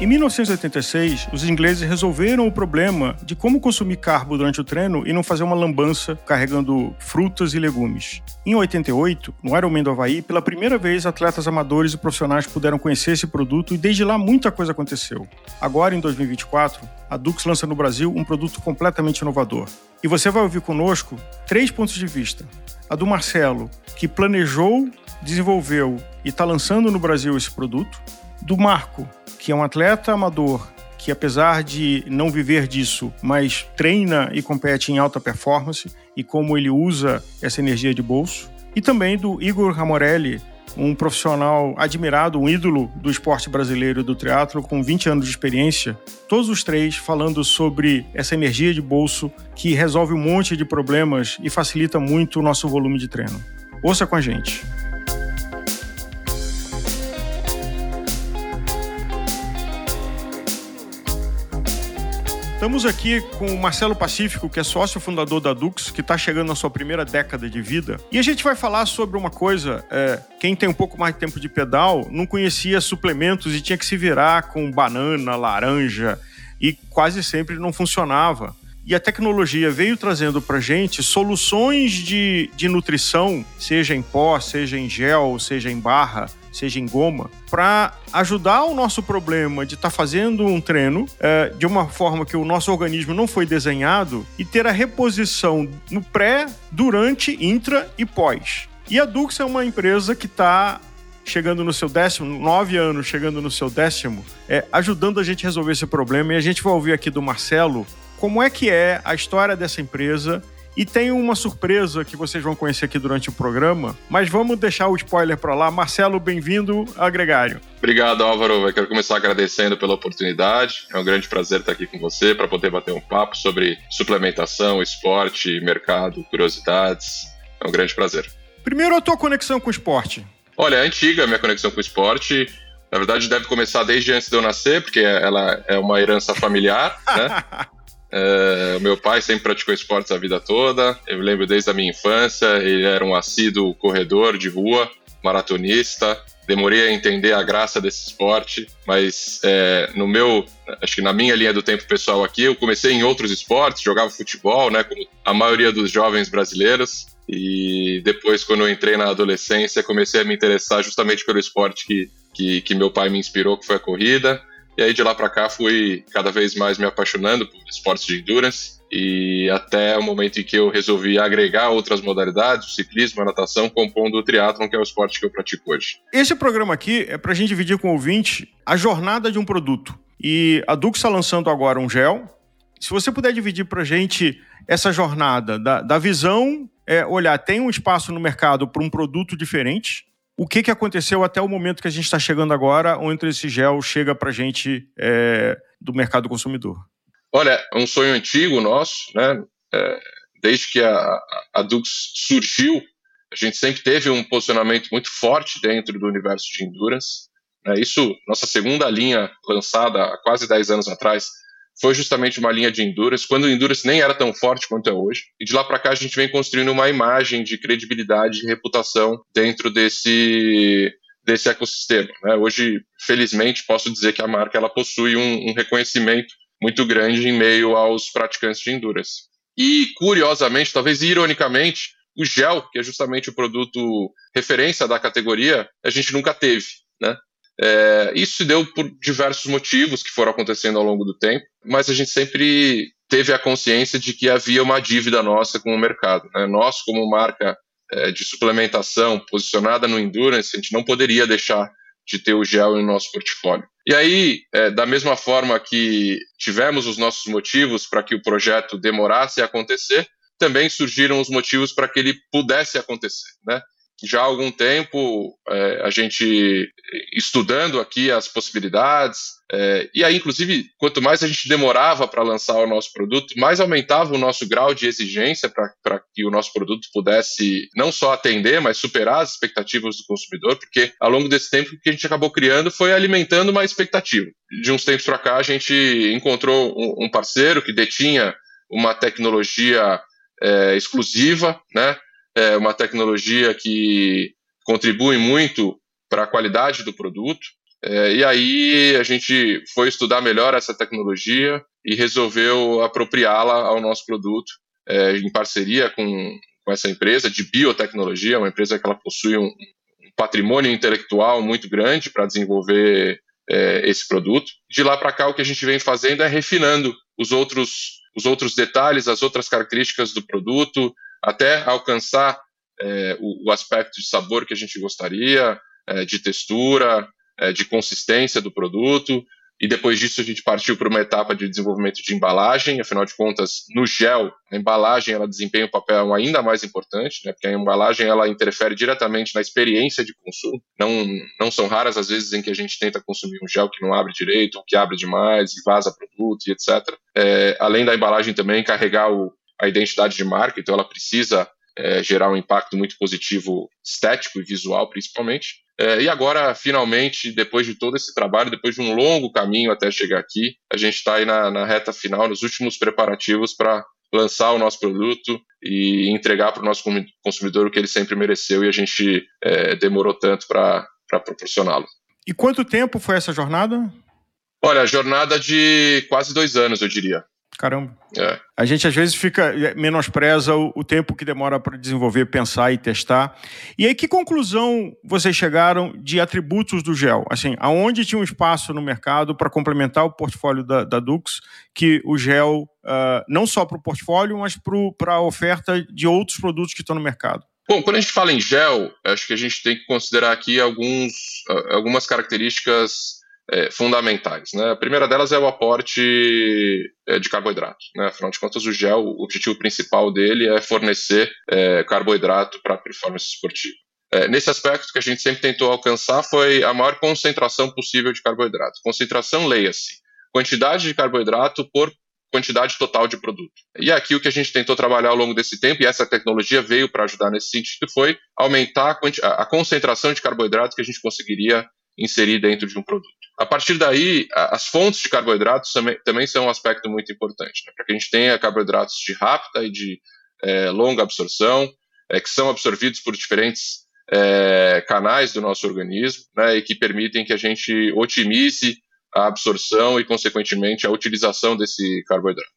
Em 1986, os ingleses resolveram o problema de como consumir carbo durante o treino e não fazer uma lambança carregando frutas e legumes. Em 88, no Ironman do Havaí, pela primeira vez, atletas amadores e profissionais puderam conhecer esse produto e desde lá muita coisa aconteceu. Agora, em 2024, a Dux lança no Brasil um produto completamente inovador. E você vai ouvir conosco três pontos de vista. A do Marcelo, que planejou, desenvolveu e está lançando no Brasil esse produto. Do Marco, que é um atleta amador que apesar de não viver disso, mas treina e compete em alta performance e como ele usa essa energia de bolso. E também do Igor Ramorelli, um profissional admirado, um ídolo do esporte brasileiro do triatlo com 20 anos de experiência. Todos os três falando sobre essa energia de bolso que resolve um monte de problemas e facilita muito o nosso volume de treino. Ouça com a gente. Estamos aqui com o Marcelo Pacífico, que é sócio fundador da Dux, que está chegando na sua primeira década de vida. E a gente vai falar sobre uma coisa: é, quem tem um pouco mais de tempo de pedal não conhecia suplementos e tinha que se virar com banana, laranja, e quase sempre não funcionava. E a tecnologia veio trazendo para gente soluções de, de nutrição, seja em pó, seja em gel, seja em barra, seja em goma, para ajudar o nosso problema de estar tá fazendo um treino é, de uma forma que o nosso organismo não foi desenhado e ter a reposição no pré, durante, intra e pós. E a Dux é uma empresa que está chegando no seu décimo, nove anos chegando no seu décimo, é, ajudando a gente a resolver esse problema. E a gente vai ouvir aqui do Marcelo como é que é a história dessa empresa e tem uma surpresa que vocês vão conhecer aqui durante o programa, mas vamos deixar o spoiler para lá. Marcelo, bem-vindo a Gregário. Obrigado, Álvaro. Eu quero começar agradecendo pela oportunidade. É um grande prazer estar aqui com você para poder bater um papo sobre suplementação, esporte, mercado, curiosidades. É um grande prazer. Primeiro, a tua conexão com o esporte. Olha, é antiga a minha conexão com o esporte. Na verdade, deve começar desde antes de eu nascer, porque ela é uma herança familiar, né? É, meu pai sempre praticou esportes a vida toda. Eu lembro desde a minha infância. Ele era um assíduo corredor de rua, maratonista. Demorei a entender a graça desse esporte, mas é, no meu, acho que na minha linha do tempo pessoal aqui, eu comecei em outros esportes, jogava futebol, né, como a maioria dos jovens brasileiros. E depois, quando eu entrei na adolescência, comecei a me interessar justamente pelo esporte que, que, que meu pai me inspirou, que foi a corrida. E aí de lá para cá fui cada vez mais me apaixonando por esportes de endurance e até o momento em que eu resolvi agregar outras modalidades, o ciclismo, a natação, compondo o triatlon, que é o esporte que eu pratico hoje. Esse programa aqui é para a gente dividir com o ouvinte a jornada de um produto. E a Dux está lançando agora um gel. Se você puder dividir para a gente essa jornada da, da visão, é, olhar, tem um espaço no mercado para um produto diferente, o que, que aconteceu até o momento que a gente está chegando agora, onde esse gel chega para a gente é, do mercado consumidor? Olha, é um sonho antigo nosso, né? É, desde que a, a Dux surgiu, a gente sempre teve um posicionamento muito forte dentro do universo de endurance. Né? Isso, nossa segunda linha lançada há quase 10 anos atrás, foi justamente uma linha de Endurance, quando o Endurance nem era tão forte quanto é hoje. E de lá para cá a gente vem construindo uma imagem de credibilidade e reputação dentro desse desse ecossistema. Né? Hoje, felizmente, posso dizer que a marca ela possui um, um reconhecimento muito grande em meio aos praticantes de Endurance. E, curiosamente, talvez ironicamente, o gel, que é justamente o produto referência da categoria, a gente nunca teve. Né? É, isso se deu por diversos motivos que foram acontecendo ao longo do tempo, mas a gente sempre teve a consciência de que havia uma dívida nossa com o mercado. Né? Nós, como marca é, de suplementação posicionada no Endurance, a gente não poderia deixar de ter o gel no nosso portfólio. E aí, é, da mesma forma que tivemos os nossos motivos para que o projeto demorasse a acontecer, também surgiram os motivos para que ele pudesse acontecer. Né? Já há algum tempo é, a gente estudando aqui as possibilidades, é, e aí, inclusive, quanto mais a gente demorava para lançar o nosso produto, mais aumentava o nosso grau de exigência para que o nosso produto pudesse não só atender, mas superar as expectativas do consumidor, porque ao longo desse tempo o que a gente acabou criando foi alimentando uma expectativa. De uns tempos para cá, a gente encontrou um parceiro que detinha uma tecnologia é, exclusiva, né? É uma tecnologia que contribui muito para a qualidade do produto. É, e aí a gente foi estudar melhor essa tecnologia e resolveu apropriá-la ao nosso produto é, em parceria com, com essa empresa de biotecnologia, uma empresa que ela possui um, um patrimônio intelectual muito grande para desenvolver é, esse produto. De lá para cá, o que a gente vem fazendo é refinando os outros, os outros detalhes, as outras características do produto, até alcançar é, o, o, aspecto de sabor que a gente gostaria, é, de textura, é, de consistência do produto, e depois disso a gente partiu para uma etapa de desenvolvimento de embalagem, afinal de contas, no gel, a embalagem ela desempenha um papel ainda mais importante, né, porque a embalagem ela interfere diretamente na experiência de consumo. Não, não são raras as vezes em que a gente tenta consumir um gel que não abre direito, ou que abre demais e vaza produto e etc. É, além da embalagem também carregar o, a identidade de marca, então ela precisa é, gerar um impacto muito positivo estético e visual, principalmente. É, e agora, finalmente, depois de todo esse trabalho, depois de um longo caminho até chegar aqui, a gente está aí na, na, reta final, nos últimos preparativos para lançar o nosso produto e entregar para o nosso consumidor o que ele sempre mereceu e a gente é, demorou tanto para proporcioná-lo. E quanto tempo foi essa jornada? Olha, jornada de quase dois anos, eu diria. Caramba. É. A gente às vezes fica é, menospreza o, o tempo que demora para desenvolver, pensar e testar. E aí, que conclusão vocês chegaram de atributos do gel? Assim, aonde tinha um espaço no mercado para complementar o portfólio da, da Dux, que o gel, uh, não só para o portfólio, mas para a oferta de outros produtos que estão no mercado? Bom, quando a gente fala em gel, acho que a gente tem que considerar aqui alguns, algumas características é, fundamentais. Né? A primeira delas é o aporte é, de carboidrato. Né? Afinal de contas, o gel, o objetivo principal dele é fornecer é, carboidrato para a performance esportiva. É, nesse aspecto, que a gente sempre tentou alcançar foi a maior concentração possível de carboidrato. Concentração, leia-se, quantidade de carboidrato por quantidade total de produto. E aqui o que a gente tentou trabalhar ao longo desse tempo, e essa tecnologia veio para ajudar nesse sentido, foi aumentar a, a, concentração de carboidrato que a gente conseguiria inserir dentro de um produto. A partir daí, as fontes de carboidratos também, são um aspecto muito importante, né? para que a gente tenha carboidratos de rápida e de é, longa absorção, é, que são absorvidos por diferentes é, canais do nosso organismo, né, e que permitem que a gente otimize a absorção e, consequentemente, a utilização desse carboidrato.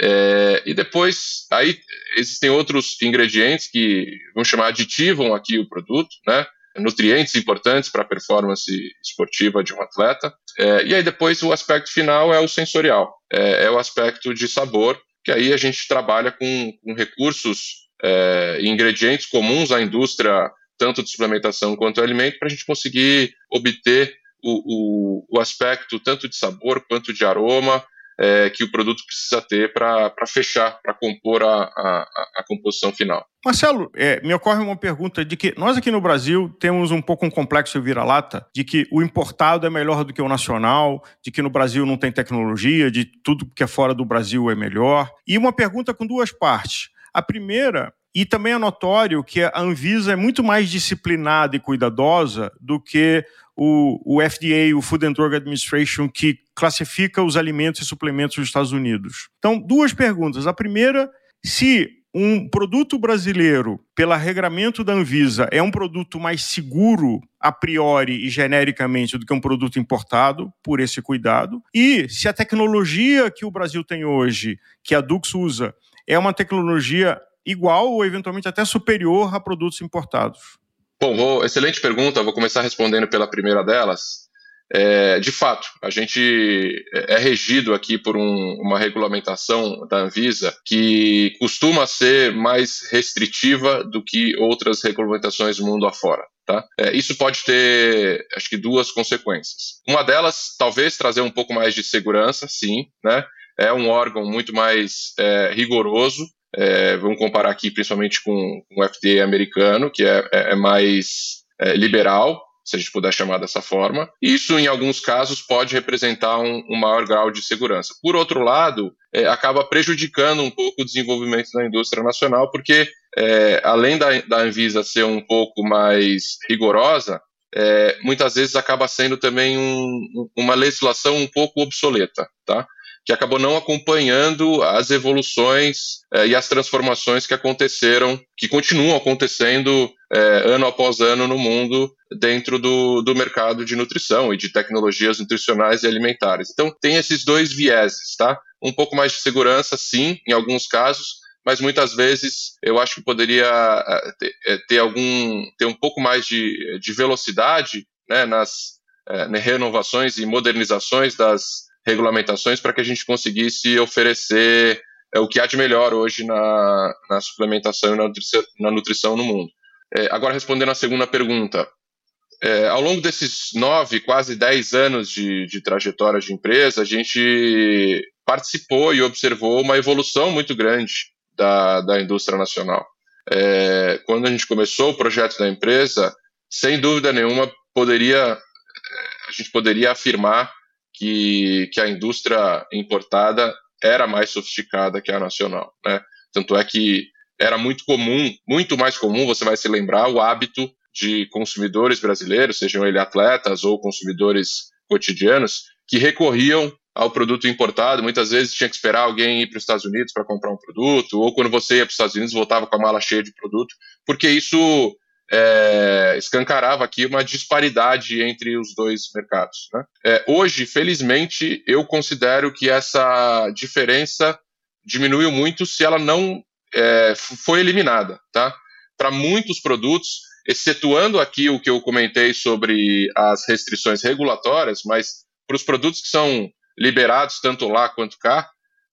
É, e depois, aí existem outros ingredientes que vamos chamar aditivam aqui o produto, né? Nutrientes importantes para a performance esportiva de um atleta. É, e aí depois o aspecto final é o sensorial, é, é, o aspecto de sabor, que aí a gente trabalha com, com recursos é, e ingredientes comuns à indústria, tanto de suplementação quanto alimento, para a gente conseguir obter o, o, o aspecto tanto de sabor quanto de aroma é, que o produto precisa ter para fechar, para compor a, a, a, composição final. Marcelo, é, me ocorre uma pergunta de que nós aqui no Brasil temos um pouco um complexo vira-lata de que o importado é melhor do que o nacional, de que no Brasil não tem tecnologia, de tudo que é fora do Brasil é melhor. E uma pergunta com duas partes. A primeira e também é notório que a Anvisa é muito mais disciplinada e cuidadosa do que o, o FDA, o Food and Drug Administration, que classifica os alimentos e suplementos dos Estados Unidos. Então, duas perguntas. A primeira, se um produto brasileiro, pelo regramento da Anvisa, é um produto mais seguro a priori e genericamente do que um produto importado, por esse cuidado. E se a tecnologia que o Brasil tem hoje, que a Dux usa, é uma tecnologia igual ou eventualmente até superior a produtos importados. Bom, vou, excelente pergunta. Vou começar respondendo pela primeira delas. É, de fato, a gente é regido aqui por um, uma regulamentação da Anvisa que costuma ser mais restritiva do que outras regulamentações do mundo afora. Tá? É, isso pode ter, acho que, duas consequências. Uma delas, talvez trazer um pouco mais de segurança, sim. Né? É um órgão muito mais é, rigoroso é, vamos comparar aqui principalmente com, com o FDA americano, que é, é, é mais é, liberal, se a gente puder chamar dessa forma. Isso, em alguns casos, pode representar um, um maior grau de segurança. Por outro lado, é, acaba prejudicando um pouco o desenvolvimento da indústria nacional, porque é, além da, da Anvisa ser um pouco mais rigorosa, é, muitas vezes acaba sendo também um, uma legislação um pouco obsoleta, tá? Que acabou não acompanhando as evoluções eh, e as transformações que aconteceram, que continuam acontecendo é, ano após ano no mundo dentro do, do mercado de nutrição e de tecnologias nutricionais e alimentares. Então, tem esses dois vieses, tá? Um pouco mais de segurança, sim, em alguns casos, mas muitas vezes eu acho que poderia é, ter, é, ter algum ter um pouco mais de, de velocidade né, nas é, renovações e modernizações das regulamentações para que a gente conseguisse oferecer é, o que há de melhor hoje na, na suplementação e na nutrição, na nutrição no mundo. É, agora, respondendo à segunda pergunta, é, ao longo desses nove, quase dez anos de, de trajetória de empresa, a gente participou e observou uma evolução muito grande da, da indústria nacional. É, quando a gente começou o projeto da empresa, sem dúvida nenhuma, poderia, é, a gente poderia afirmar que, que a indústria importada era mais sofisticada que a nacional. Né? Tanto é que era muito comum, muito mais comum, você vai se lembrar, o hábito de consumidores brasileiros, sejam eles atletas ou consumidores cotidianos, que recorriam ao produto importado. Muitas vezes tinha que esperar alguém ir para os Estados Unidos para comprar um produto, ou quando você ia para os Estados Unidos voltava com a mala cheia de produto, porque isso é, escancarava aqui uma disparidade entre os dois mercados. Né? É, hoje, felizmente, eu considero que essa diferença diminuiu muito se ela não é, foi eliminada. Tá? Para muitos produtos, excetuando aqui o que eu comentei sobre as restrições regulatórias, mas para os produtos que são liberados tanto lá quanto cá,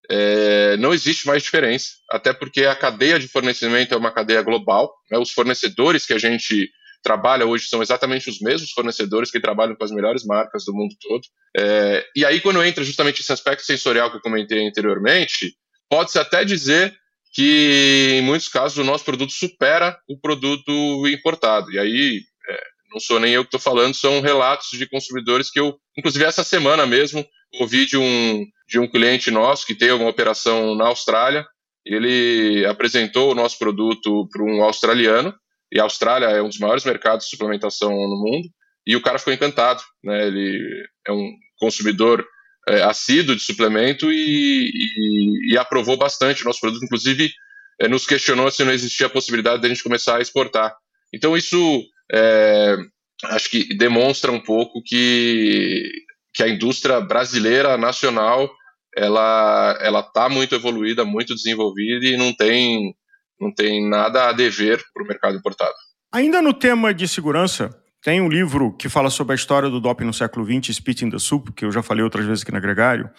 é, não existe mais diferença, até porque a cadeia de fornecimento é uma cadeia global, né, os fornecedores que a gente trabalha hoje são exatamente os mesmos fornecedores que trabalham com as melhores marcas do mundo todo. É, e aí, quando entra justamente esse aspecto sensorial que eu comentei anteriormente, pode-se até dizer que, em muitos casos, o nosso produto supera o produto importado. E aí, é, não sou nem eu que estou falando, são relatos de consumidores que eu, inclusive essa semana mesmo, ouvi de um, de um cliente nosso que tem uma operação na Austrália. Ele apresentou o nosso produto para um australiano, e a Austrália é um dos maiores mercados de suplementação no mundo, e o cara ficou encantado. Né? Ele é um consumidor é, assíduo de suplemento e, e, e, aprovou bastante o nosso produto. Inclusive, é, nos questionou se não existia a possibilidade de a gente começar a exportar. Então, isso é, acho que demonstra um pouco que, que a indústria brasileira, nacional, ela ela está muito evoluída, muito desenvolvida e não tem, não tem nada a dever para o mercado importado. Ainda no tema de segurança, tem um livro que fala sobre a história do doping no século XX, Spit in the Soup, que eu já falei outras vezes aqui na Gregário,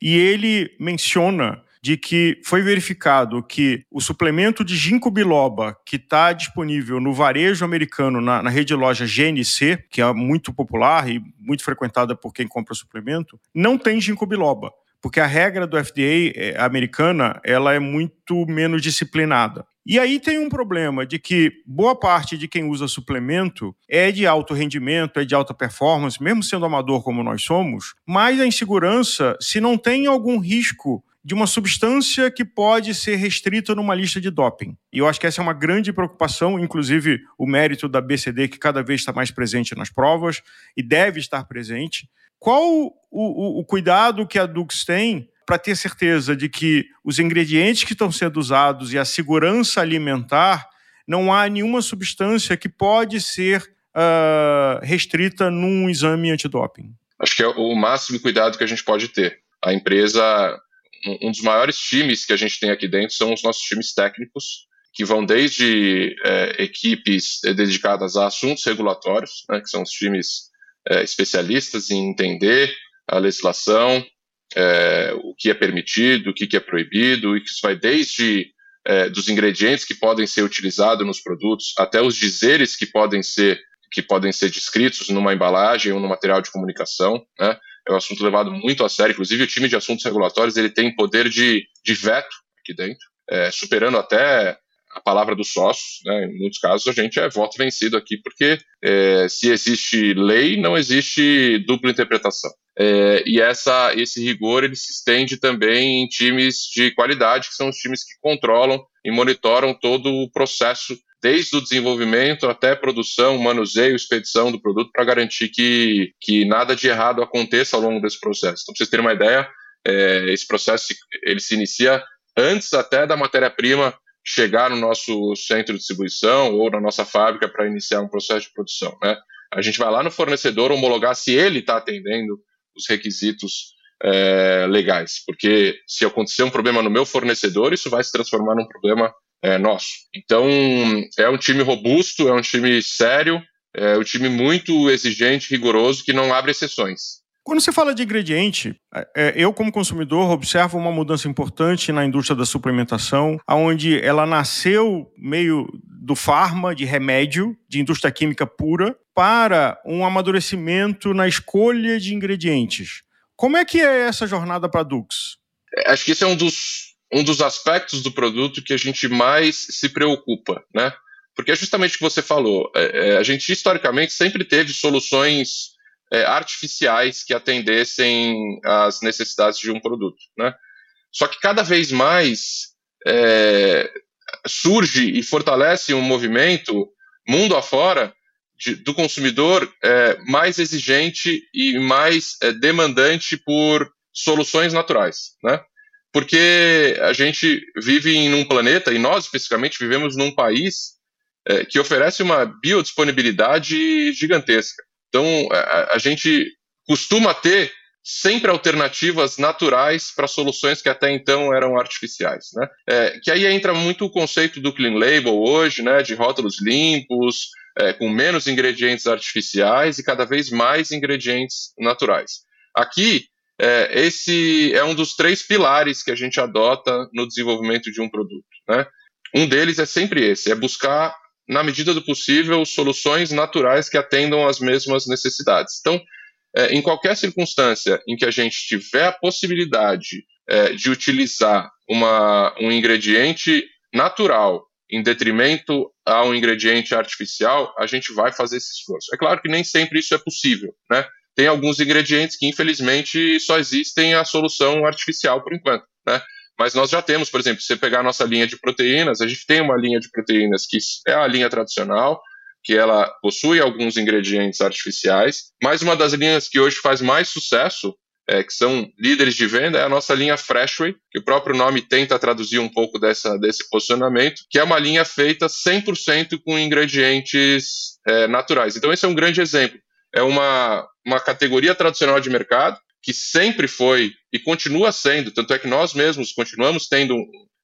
e ele menciona de que foi verificado que o suplemento de ginkgo biloba que está disponível no varejo americano na, na, rede de loja GNC, que é muito popular e muito frequentada por quem compra suplemento, não tem ginkgo biloba porque a regra do FDA é, americana ela é muito menos disciplinada. E aí tem um problema de que boa parte de quem usa suplemento é de alto rendimento, é de alta performance, mesmo sendo amador como nós somos, mas a insegurança se não tem algum risco de uma substância que pode ser restrita numa lista de doping. E eu acho que essa é uma grande preocupação, inclusive o mérito da BCD, que cada vez está mais presente nas provas e deve estar presente. Qual o, o, o cuidado que a Dux tem para ter certeza de que os ingredientes que estão sendo usados e a segurança alimentar não há nenhuma substância que pode ser uh, restrita num exame antidoping? Acho que é o máximo cuidado que a gente pode ter. A empresa um dos maiores times que a gente tem aqui dentro são os nossos times técnicos, que vão desde é, equipes dedicadas a assuntos regulatórios, né, que são os times é, especialistas em entender a legislação, é, o que é permitido, o que, é proibido, e que isso vai desde é, dos ingredientes que podem ser utilizados nos produtos até os dizeres que podem ser que podem ser descritos numa embalagem ou no material de comunicação, né? É um assunto levado muito a sério. Inclusive, o time de assuntos regulatórios ele tem poder de, de veto aqui dentro, é, superando até a palavra dos sócios. Né? Em muitos casos, a gente é voto vencido aqui, porque é, se existe lei, não existe dupla interpretação. É, e essa, esse rigor ele se estende também em times de qualidade, que são os times que controlam e monitoram todo o processo desde o desenvolvimento até produção, manuseio, expedição do produto, para garantir que, que nada de errado aconteça ao longo desse processo. Então, para vocês terem uma ideia, é, esse processo ele se inicia antes até da matéria-prima chegar no nosso centro de distribuição ou na nossa fábrica para iniciar um processo de produção. Né? A gente vai lá no fornecedor homologar se ele está atendendo os requisitos é, legais, porque se acontecer um problema no meu fornecedor, isso vai se transformar num problema é, nosso. Então, é um time robusto, é um time sério, é um time muito exigente, rigoroso, que não abre exceções. Quando você fala de ingrediente, é, eu como consumidor observo uma mudança importante na indústria da suplementação, onde ela nasceu meio do farma, de remédio, de indústria química pura, para um amadurecimento na escolha de ingredientes. Como é que é essa jornada para a Dux? É, acho que esse é um dos, um dos aspectos do produto que a gente mais se preocupa, né? Porque é justamente o que você falou. É, a gente historicamente sempre teve soluções é, artificiais que atendessem às necessidades de um produto. Né? Só que cada vez mais é, surge e fortalece um movimento mundo afora de, do consumidor é, mais exigente e mais é, demandante por soluções naturais, né? Porque a gente vive em um planeta, e nós especificamente vivemos num país é, que oferece uma biodisponibilidade gigantesca. Então, a, a gente costuma ter sempre alternativas naturais para soluções que até então eram artificiais, né? É, que aí entra muito o conceito do clean label hoje, né? De rótulos limpos, é, com menos ingredientes artificiais e cada vez mais ingredientes naturais. Aqui, é, esse é um dos três pilares que a gente adota no desenvolvimento de um produto, né? Um deles é sempre esse, é buscar na medida do possível, soluções naturais que atendam às mesmas necessidades. Então, é, em qualquer circunstância em que a gente tiver a possibilidade é, de utilizar uma, um ingrediente natural em detrimento a um ingrediente artificial, a gente vai fazer esse esforço. É claro que nem sempre isso é possível, né? Tem alguns ingredientes que, infelizmente, só existem a solução artificial por enquanto, né? Mas nós já temos, por exemplo, se você pegar a nossa linha de proteínas, a gente tem uma linha de proteínas que é a linha tradicional, que ela possui alguns ingredientes artificiais, mas uma das linhas que hoje faz mais sucesso, é, que são líderes de venda, é a nossa linha Freshway, que o próprio nome tenta traduzir um pouco dessa, desse posicionamento, que é uma linha feita 100% com ingredientes é, naturais. Então, esse é um grande exemplo. É uma, uma categoria tradicional de mercado, que sempre foi e continua sendo, tanto é que nós mesmos continuamos tendo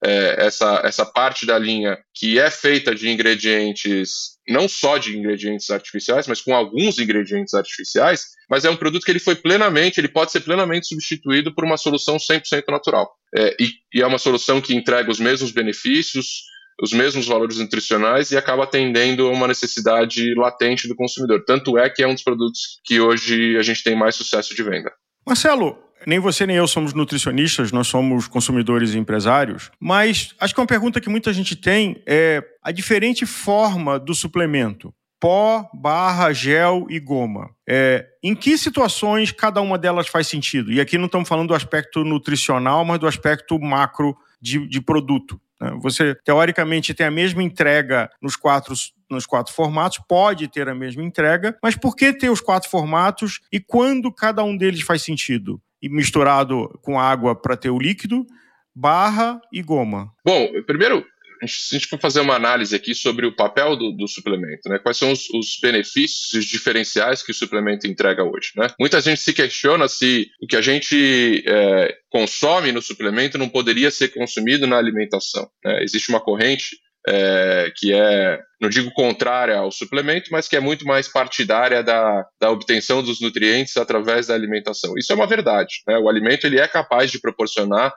é, essa, essa parte da linha que é feita de ingredientes, não só de ingredientes artificiais, mas com alguns ingredientes artificiais, mas é um produto que ele foi plenamente, ele pode ser plenamente substituído por uma solução 100% natural. É, e, e é uma solução que entrega os mesmos benefícios, os mesmos valores nutricionais e acaba atendendo a uma necessidade latente do consumidor. Tanto é que é um dos produtos que hoje a gente tem mais sucesso de venda. Marcelo, nem você nem eu somos nutricionistas, nós somos consumidores e empresários, mas acho que uma pergunta que muita gente tem é a diferente forma do suplemento. Pó, barra, gel e goma. É, em que situações cada uma delas faz sentido? E aqui não estamos falando do aspecto nutricional, mas do aspecto macro de, de produto. Né? Você, teoricamente, tem a mesma entrega nos quatro, nos quatro formatos, pode ter a mesma entrega, mas por que ter os quatro formatos e quando cada um deles faz sentido? E misturado com água para ter o líquido, barra e goma. Bom, primeiro, se a gente for fazer uma análise aqui sobre o papel do, do suplemento, né? quais são os, os, benefícios e os diferenciais que o suplemento entrega hoje. Né? Muita gente se questiona se o que a gente é, consome no suplemento não poderia ser consumido na alimentação. Né? Existe uma corrente é, que é, não digo contrária ao suplemento, mas que é muito mais partidária da, da obtenção dos nutrientes através da alimentação. Isso é uma verdade. Né? O alimento ele é capaz de proporcionar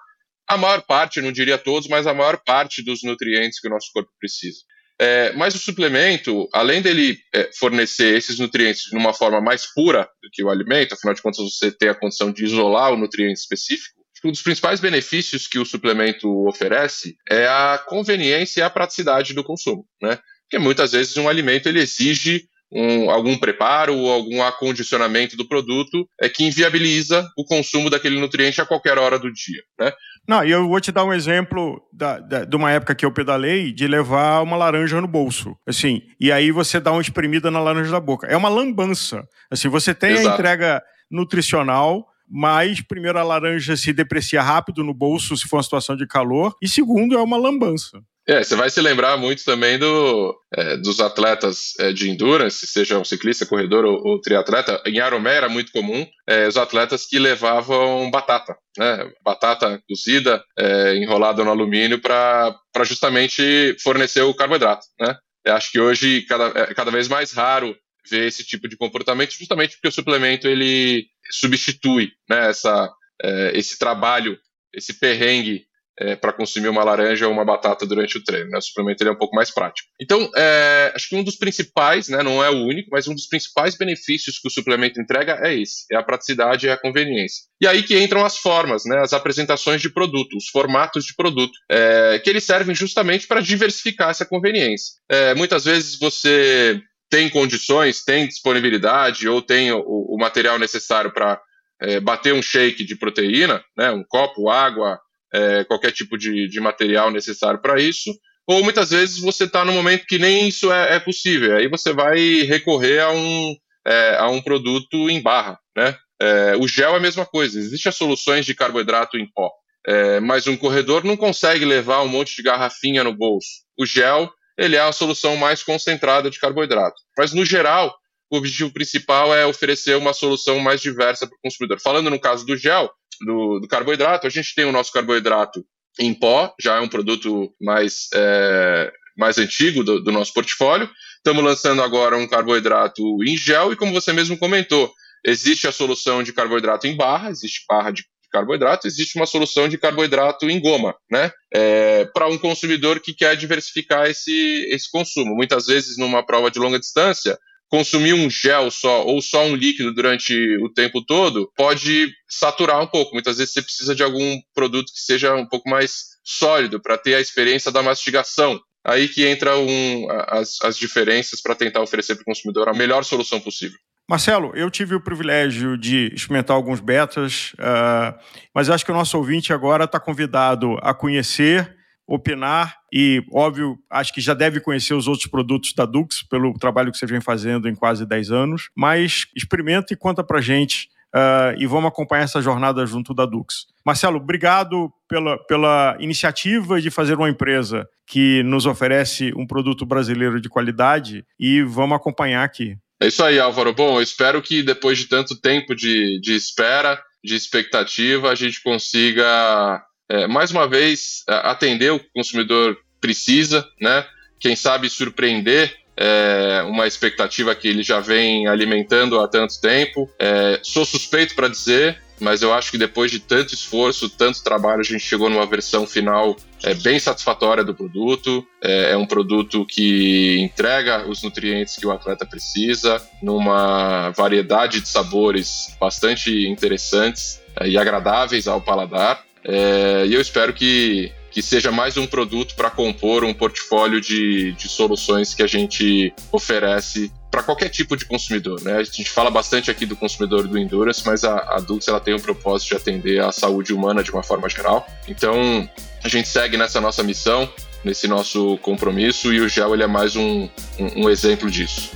a maior parte, não diria todos, mas a maior parte dos nutrientes que o nosso corpo precisa. É, mas o suplemento, além dele é, fornecer esses nutrientes de uma forma mais pura do que o alimento, afinal de contas você tem a condição de isolar o nutriente específico, um dos principais benefícios que o suplemento oferece é a conveniência e a praticidade do consumo, né? Porque muitas vezes um alimento ele exige um, algum preparo ou algum acondicionamento do produto é que inviabiliza o consumo daquele nutriente a qualquer hora do dia, né? Não, e eu vou te dar um exemplo da, da, de uma época que eu pedalei de levar uma laranja no bolso. Assim, e aí você dá uma espremida na laranja da boca. É uma lambança. Assim, você tem Exato. a entrega nutricional, mas, primeiro, a laranja se deprecia rápido no bolso se for uma situação de calor, e segundo, é uma lambança. É, você vai se lembrar muito também do, é, dos atletas é, de endurance, seja um ciclista, corredor ou, ou triatleta. Em Ironman era muito comum é, os atletas que levavam batata, né? Batata cozida, é, enrolada no alumínio para justamente fornecer o carboidrato, né? Eu acho que hoje cada, é cada vez mais raro ver esse tipo de comportamento, justamente porque o suplemento ele substitui né, essa, é, esse trabalho, esse perrengue é, para consumir uma laranja ou uma batata durante o treino. Né? O suplemento ele é um pouco mais prático. Então, é, acho que um dos principais, né, não é o único, mas um dos principais benefícios que o suplemento entrega é esse: é a praticidade e a conveniência. E aí que entram as formas, né, as apresentações de produto, os formatos de produto, é, que eles servem justamente para diversificar essa conveniência. É, muitas vezes você tem condições, tem disponibilidade ou tem o, o material necessário para é, bater um shake de proteína, né, um copo, água, é, qualquer tipo de, de material necessário para isso, ou muitas vezes você está no momento que nem isso é, é, possível, aí você vai recorrer a um, é, a um produto em barra. Né? É, o gel é a mesma coisa, existem soluções de carboidrato em pó, é, mas um corredor não consegue levar um monte de garrafinha no bolso. O gel ele é a solução mais concentrada de carboidrato. Mas, no geral, o objetivo principal é oferecer uma solução mais diversa para o consumidor. Falando no caso do gel, do, do, carboidrato, a gente tem o nosso carboidrato em pó, já é um produto mais, é, mais antigo do, do nosso portfólio. Estamos lançando agora um carboidrato em gel e, como você mesmo comentou, existe a solução de carboidrato em barra, existe barra de carboidrato, existe uma solução de carboidrato em goma, né? É, para um consumidor que quer diversificar esse, esse consumo. Muitas vezes, numa prova de longa distância, consumir um gel só ou só um líquido durante o tempo todo pode saturar um pouco. Muitas vezes você precisa de algum produto que seja um pouco mais sólido para ter a experiência da mastigação. Aí que entram um, as, as diferenças para tentar oferecer para o consumidor a melhor solução possível. Marcelo, eu tive o privilégio de experimentar alguns betas, uh, mas acho que o nosso ouvinte agora está convidado a conhecer, opinar e, óbvio, acho que já deve conhecer os outros produtos da Dux pelo trabalho que você vem fazendo em quase 10 anos, mas experimenta e conta para gente uh, e vamos acompanhar essa jornada junto da Dux. Marcelo, obrigado pela, pela iniciativa de fazer uma empresa que nos oferece um produto brasileiro de qualidade e vamos acompanhar aqui. É isso aí, Álvaro. Bom, eu espero que depois de tanto tempo de, de espera, de expectativa, a gente consiga, é, mais uma vez, atender o que o consumidor precisa, né? Quem sabe surpreender é, uma expectativa que ele já vem alimentando há tanto tempo. É, sou suspeito para dizer, mas eu acho que depois de tanto esforço, tanto trabalho, a gente chegou numa versão final é, bem satisfatória do produto. É, é, um produto que entrega os nutrientes que o atleta precisa, numa variedade de sabores bastante interessantes é, e agradáveis ao paladar. É, e eu espero que, que seja mais um produto para compor um portfólio de, de soluções que a gente oferece para qualquer tipo de consumidor, né? A gente fala bastante aqui do consumidor do endurance, mas a, a Dux ela tem o propósito de atender a saúde humana de uma forma geral. Então, a gente segue nessa nossa missão, nesse nosso compromisso e o gel ele é mais um, um, um exemplo disso.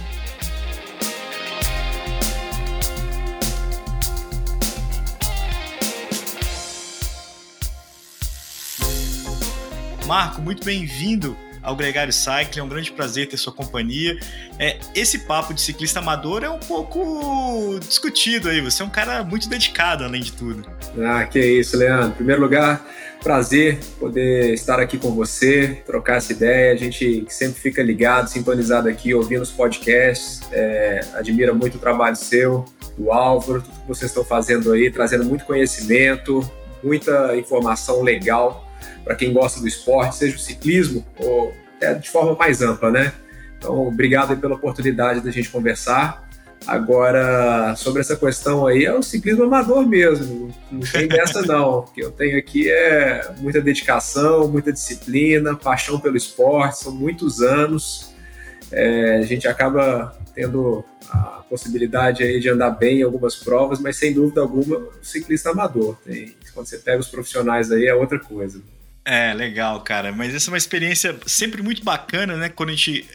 Marco, muito bem-vindo ao Gregário Cycling. É um grande prazer ter sua companhia. É, esse papo de ciclista amador é um pouco discutido aí. Você é um cara muito dedicado, além de tudo. Ah, que isso, Leandro. Em primeiro lugar, prazer poder estar aqui com você, trocar essa ideia. A gente sempre fica ligado, sintonizado aqui, ouvindo os podcasts. É, admira muito o trabalho seu, do Álvaro, tudo que vocês estão fazendo aí, trazendo muito conhecimento, muita informação legal para quem gosta do esporte, seja o ciclismo ou até de forma mais ampla, né? Então, obrigado pela oportunidade da gente conversar. Agora, sobre essa questão aí, é o ciclismo amador mesmo, não tem dessa não. O que eu tenho aqui é muita dedicação, muita disciplina, paixão pelo esporte, são muitos anos. É, a gente acaba tendo a possibilidade aí de andar bem em algumas provas, mas sem dúvida alguma, o ciclista amador. Tem, quando você pega os profissionais aí, é outra coisa. É, legal, cara. Mas essa é uma experiência sempre muito bacana, né? Quando a gente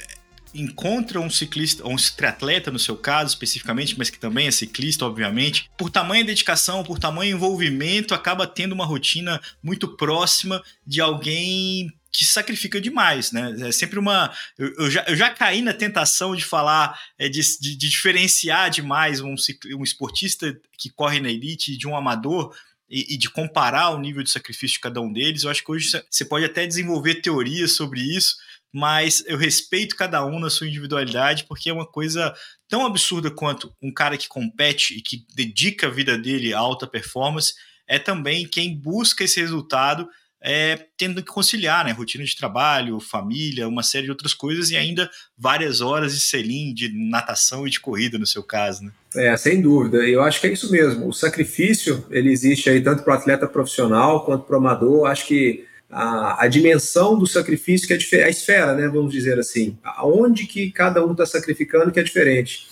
encontra um ciclista, ou um triatleta no seu caso especificamente, mas que também é ciclista, obviamente, por tamanha dedicação, por tamanho envolvimento, acaba tendo uma rotina muito próxima de alguém que sacrifica demais, né? É sempre uma. Eu, eu, já, eu já caí na tentação de falar, é, de, de, de, diferenciar demais um, um esportista que corre na elite de um amador. E, e, de comparar o nível de sacrifício de cada um deles, eu acho que hoje você pode até desenvolver teorias sobre isso, mas eu respeito cada um na sua individualidade, porque é uma coisa tão absurda quanto um cara que compete e que dedica a vida dele a alta performance, é também quem busca esse resultado é, tendo que conciliar, né? Rotina de trabalho, família, uma série de outras coisas e ainda várias horas de selim, de natação e de corrida, no seu caso, né? É, sem dúvida. Eu acho que é isso mesmo. O sacrifício, ele existe aí tanto para o atleta profissional quanto para o amador. Acho que a, a, dimensão do sacrifício que é a esfera, né? Vamos dizer assim. Aonde que cada um está sacrificando que é diferente.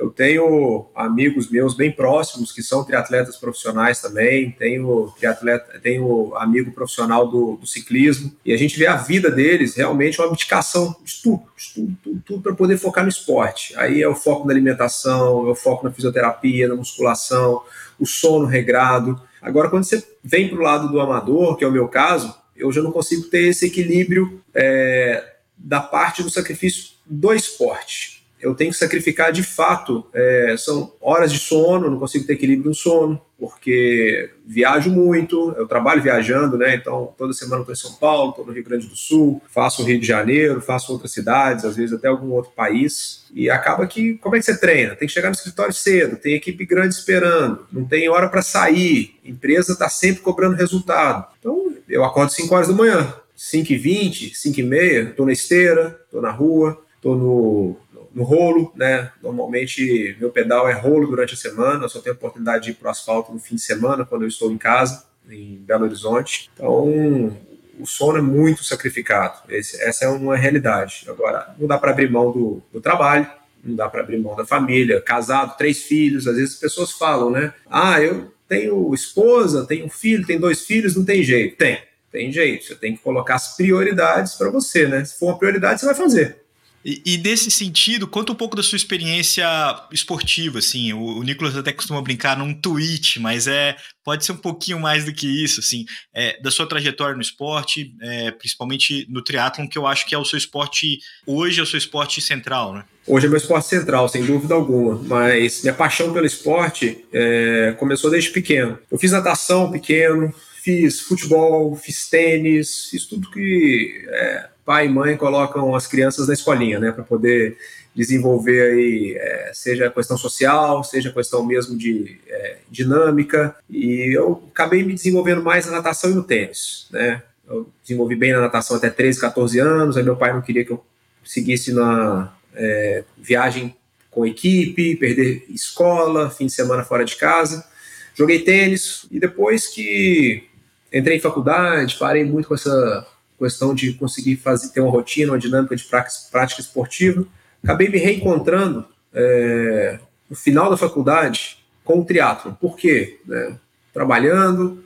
Eu tenho amigos meus bem próximos que são triatletas profissionais também, tenho triatleta, tenho amigo profissional do, do ciclismo, e a gente vê a vida deles realmente uma abdicação de tudo, de tudo, tudo, tudo para poder focar no esporte. Aí é o foco na alimentação, é o foco na fisioterapia, na musculação, o sono regrado. Agora, quando você vem para o lado do amador, que é o meu caso, eu já não consigo ter esse equilíbrio é, da parte do sacrifício do esporte eu tenho que sacrificar de fato. É, são horas de sono, não consigo ter equilíbrio no sono, porque viajo muito, eu trabalho viajando, né? Então, toda semana estou em São Paulo, estou no Rio Grande do Sul, faço Rio de Janeiro, faço outras cidades, às vezes até algum outro país. E acaba que, como é que você treina? Tem que chegar no escritório cedo, tem equipe grande esperando, não tem hora para sair, empresa está sempre cobrando resultado. Então, eu acordo 5 horas da manhã, 5 e 20, 5 e meia, estou na esteira, estou na rua, estou no, no rolo, né? Normalmente meu pedal é rolo durante a semana, eu só tenho a oportunidade de ir para o asfalto no fim de semana, quando eu estou em casa, em Belo Horizonte. Então, o sono é muito sacrificado. Esse, essa é uma realidade. Agora, não dá para abrir mão do, do trabalho, não dá para abrir mão da família, casado, três filhos. Às vezes as pessoas falam, né? Ah, eu tenho esposa, tenho filho, tenho dois filhos, não tem jeito. Tem, tem jeito. Você tem que colocar as prioridades para você, né? Se for uma prioridade, você vai fazer. E, e, nesse sentido, conta um pouco da sua experiência esportiva, assim. O, o Nicolas até costuma brincar num tweet, mas é pode ser um pouquinho mais do que isso, assim, é, da sua trajetória no esporte, é, principalmente no triatlon, que eu acho que é o seu esporte hoje é o seu esporte central, né? Hoje é meu esporte central, sem dúvida alguma, mas minha paixão pelo esporte é, começou desde pequeno. Eu fiz natação pequeno, fiz futebol, fiz tênis, fiz tudo que é, pai e mãe colocam as crianças na escolinha, né, para poder desenvolver aí, é, seja a questão social, seja a questão mesmo de é, dinâmica, e eu acabei me desenvolvendo mais na natação e no tênis, né, eu desenvolvi bem na natação até 13, 14 anos, aí meu pai não queria que eu seguisse na é, viagem com equipe, perder escola, fim de semana fora de casa, joguei tênis, e depois que entrei em faculdade, parei muito com essa questão de conseguir fazer, ter uma rotina, uma dinâmica de prática, esportiva. Acabei me reencontrando é, no final da faculdade com o triatlo. Por quê? Né? Trabalhando,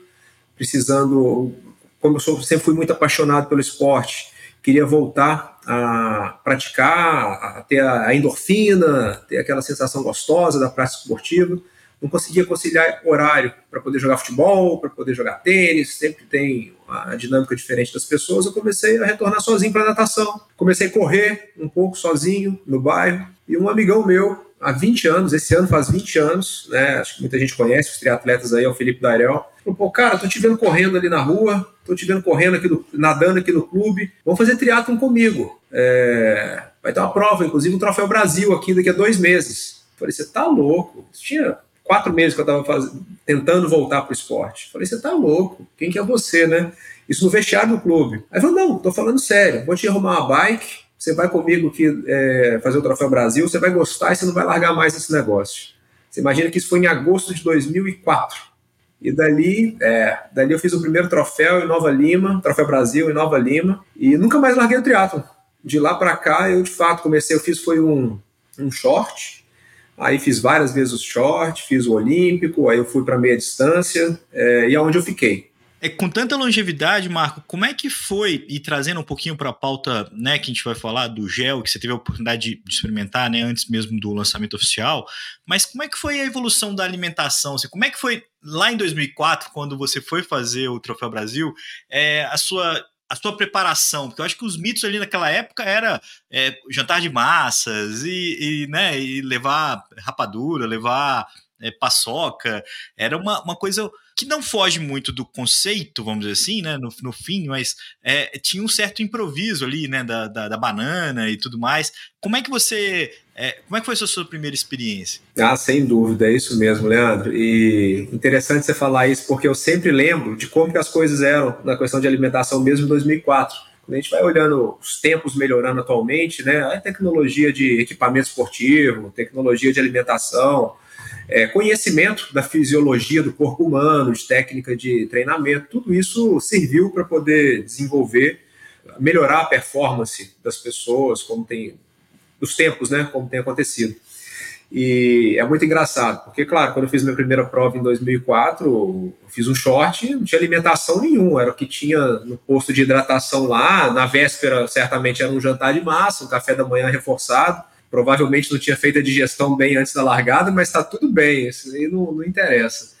precisando, como eu sou, sempre fui muito apaixonado pelo esporte, queria voltar a praticar, a ter a endorfina, ter aquela sensação gostosa da prática esportiva não conseguia conciliar horário para poder jogar futebol, para poder jogar tênis, sempre tem a dinâmica diferente das pessoas. Eu comecei a retornar sozinho para natação. Comecei a correr um pouco sozinho no bairro. E um amigão meu, há 20 anos, esse ano faz 20 anos, né? Acho que muita gente conhece os triatletas aí, é o Felipe Darel. Falou, pô, cara, tô te vendo correndo ali na rua, tô te vendo correndo aqui, no, nadando aqui no clube, vamos fazer triatlon comigo. É, vai ter uma prova, inclusive, um Troféu Brasil aqui daqui a dois meses. Falei, você tá louco? Tinha quatro meses que eu estava tentando voltar para o esporte. Falei, você tá louco? Quem que é você, né? Isso no vestiário do clube. Aí falou, não, tô falando sério, vou te arrumar uma bike, você vai comigo aqui é, fazer o Troféu Brasil, você vai gostar e você não vai largar mais esse negócio. Você imagina que isso foi em agosto de 2004. E dali, é, dali eu fiz o primeiro troféu em Nova Lima, Troféu Brasil em Nova Lima, e nunca mais larguei o triatlo. De lá para cá, eu de fato comecei, eu fiz foi um, um short, Aí fiz várias vezes o short, fiz o olímpico, aí eu fui para meia distância é, e aonde é eu fiquei. É, com tanta longevidade, Marco, como é que foi, e trazendo um pouquinho para a pauta né, que a gente vai falar do gel, que você teve a oportunidade de experimentar né, antes mesmo do lançamento oficial, mas como é que foi a evolução da alimentação? Assim, como é que foi lá em 2004, quando você foi fazer o Troféu Brasil, é, a sua a sua preparação? Porque eu acho que os mitos ali naquela época era é, jantar de massas e, e, né, e levar rapadura, levar é, paçoca. Era uma, uma coisa que não foge muito do conceito, vamos dizer assim, né, no, no fim, mas é, tinha um certo improviso ali, né, da, da, da, banana e tudo mais. Como é que você, é, como é que foi a sua, sua primeira experiência? Ah, sem dúvida, é isso mesmo, Leandro. E interessante você falar isso, porque eu sempre lembro de como que as coisas eram na questão de alimentação mesmo em 2004. Quando a gente vai olhando os tempos melhorando atualmente, né, a tecnologia de equipamento esportivo, tecnologia de alimentação, é, conhecimento da fisiologia do corpo humano, de técnica de treinamento, tudo isso serviu para poder desenvolver, melhorar a performance das pessoas, como tem dos tempos, né, como tem acontecido. E é muito engraçado, porque, claro, quando eu fiz minha primeira prova em 2004, eu fiz um short, não tinha alimentação nenhuma, era o que tinha no posto de hidratação lá. Na véspera, certamente, era um jantar de massa, um café da manhã reforçado provavelmente não tinha feito a digestão bem antes da largada, mas está tudo bem, isso aí não, não interessa.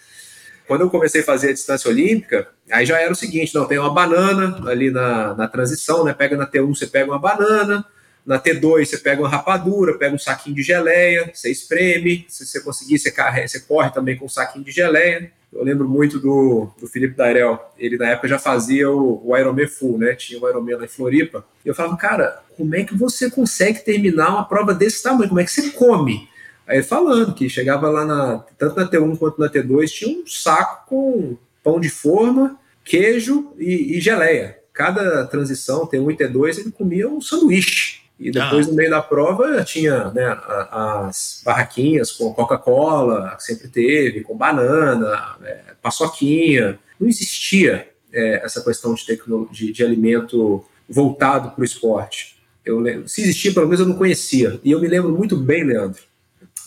Quando eu comecei a fazer a distância olímpica, aí já era o seguinte: não, tem uma banana ali na, na transição, né? Pega na T1, você pega uma banana, na T2 você pega uma rapadura, pega um saquinho de geleia, você espreme, se você conseguir, você, carrega, você corre também com um saquinho de geleia. Eu lembro muito do, do Felipe Dairel, ele na época já fazia o, o Ironman Full, né? Tinha o Ironman lá em Floripa. E eu falava, cara, como é que você consegue terminar uma prova desse tamanho? Como é que você come? Aí ele falando que chegava lá na, tanto na T1 quanto na T2, tinha um saco com pão de forma, queijo e, e geleia. Cada transição, T1 e T2, ele comia um sanduíche. E depois, ah. no meio da prova, tinha né, as barraquinhas com Coca-Cola, sempre teve, com banana, é, paçoquinha. Não existia é, essa questão de, de, de alimento voltado para o esporte. Eu lembro, se existia, pelo menos eu não conhecia. E eu me lembro muito bem, Leandro.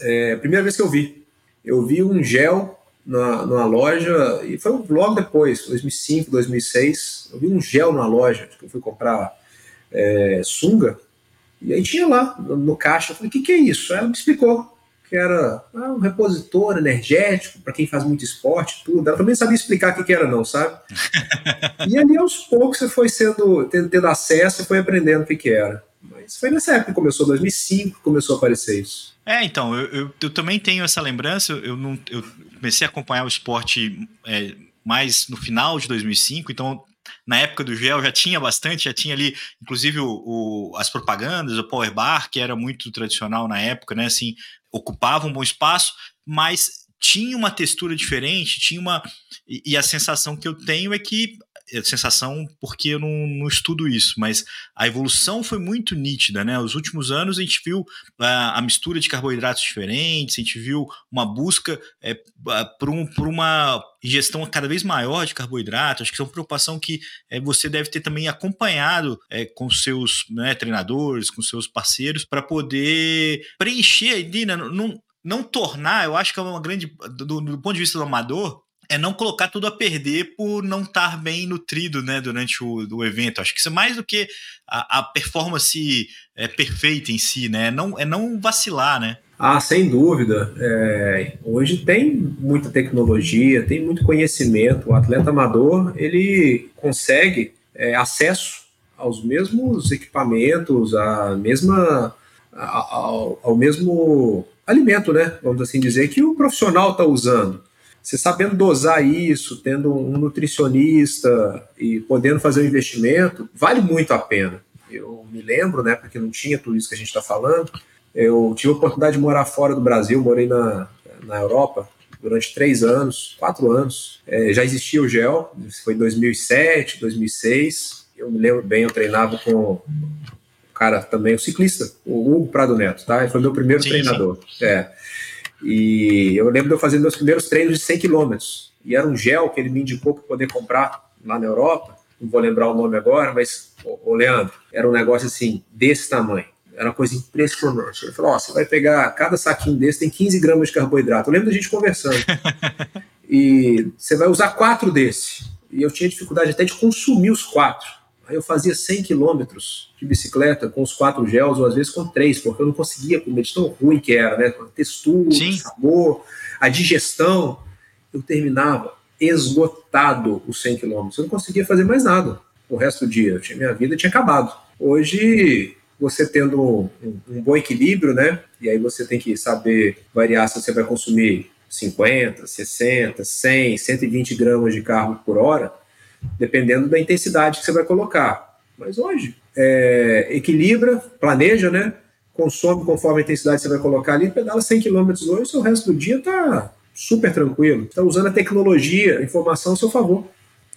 É, primeira vez que eu vi. Eu vi um gel na, numa loja, e foi logo depois, 2005, 2006. Eu vi um gel numa loja, que eu fui comprar é, sunga e aí tinha lá no, caixa, eu falei, o que, que é isso? Ela me explicou que era ah, um repositor energético para quem faz muito esporte, tudo. Ela também sabia explicar o que, que era, não, sabe? e ali aos poucos você foi sendo, tendo, tendo acesso e foi aprendendo o que, que era. Mas foi nessa época que começou, 2005, começou a aparecer isso. É, então, eu, eu, eu também tenho essa lembrança. Eu, não, eu comecei a acompanhar o esporte é, mais no final de 2005, então na época do gel já tinha bastante, já tinha ali, inclusive, o, o, as propagandas, o Power Bar, que era muito tradicional na época, né? Assim, ocupava um bom espaço, mas tinha uma textura diferente, tinha uma. E, e a sensação que eu tenho é que sensação porque eu não, não, estudo isso, mas a evolução foi muito nítida, né? Os últimos anos a gente viu a, a mistura de carboidratos diferentes, a gente viu uma busca é, por, um, por uma ingestão cada vez maior de carboidratos. Acho que é uma preocupação que é, você deve ter também acompanhado é, com seus né, treinadores, com seus parceiros, para poder preencher ali, né? Não, não tornar, eu acho que é uma grande, do, do ponto de vista do amador, é não colocar tudo a perder por não estar bem nutrido né, durante o, o evento. Acho que isso é mais do que a, a performance é, perfeita em si, né? É não, é não vacilar, né? Ah, sem dúvida. É, hoje tem muita tecnologia, tem muito conhecimento. O atleta amador ele consegue é, acesso aos mesmos equipamentos, à mesma, ao, ao mesmo alimento, né? Vamos assim dizer, que o profissional está usando. Você sabendo dosar isso, tendo um nutricionista e podendo fazer o um investimento, vale muito a pena. Eu me lembro, né, porque não tinha tudo isso que a gente está falando, eu tive a oportunidade de morar fora do Brasil, morei na, na Europa durante três anos, quatro anos. É, já existia o GEL, foi em 2007, 2006. Eu me lembro bem, eu treinava com o cara também, o ciclista, o Hugo Prado Neto, tá? Ele foi meu primeiro sim, treinador. Sim. É. E eu lembro de eu fazer meus primeiros treinos de 100 quilômetros. E era um gel que ele me indicou para poder comprar lá na Europa. Não vou lembrar o nome agora, mas, ô, Leandro, era um negócio assim, desse tamanho. Era uma coisa impressionante. Ele falou: oh, você vai pegar cada saquinho desse, tem 15 gramas de carboidrato. Eu lembro da gente conversando. e você vai usar quatro desse. E eu tinha dificuldade até de consumir os quatro. Aí eu fazia 100 quilômetros de bicicleta com os quatro gels, ou às vezes com três, porque eu não conseguia comer de tão ruim que era, né? A textura, Sim. sabor, a digestão. Eu terminava esgotado os 100 quilômetros. Eu não conseguia fazer mais nada. o resto do dia. Minha vida tinha acabado. Hoje, você tendo um, um, bom equilíbrio, né? E aí você tem que saber variar se você vai consumir 50, 60, 100, 120 gramas de carbo por hora, dependendo da intensidade que você vai colocar. Mas hoje, é, equilibra, planeja, né? Consome conforme a intensidade que você vai colocar ali, pedala 100 km hoje, o resto do dia tá super tranquilo. Está usando a tecnologia, a informação a seu favor.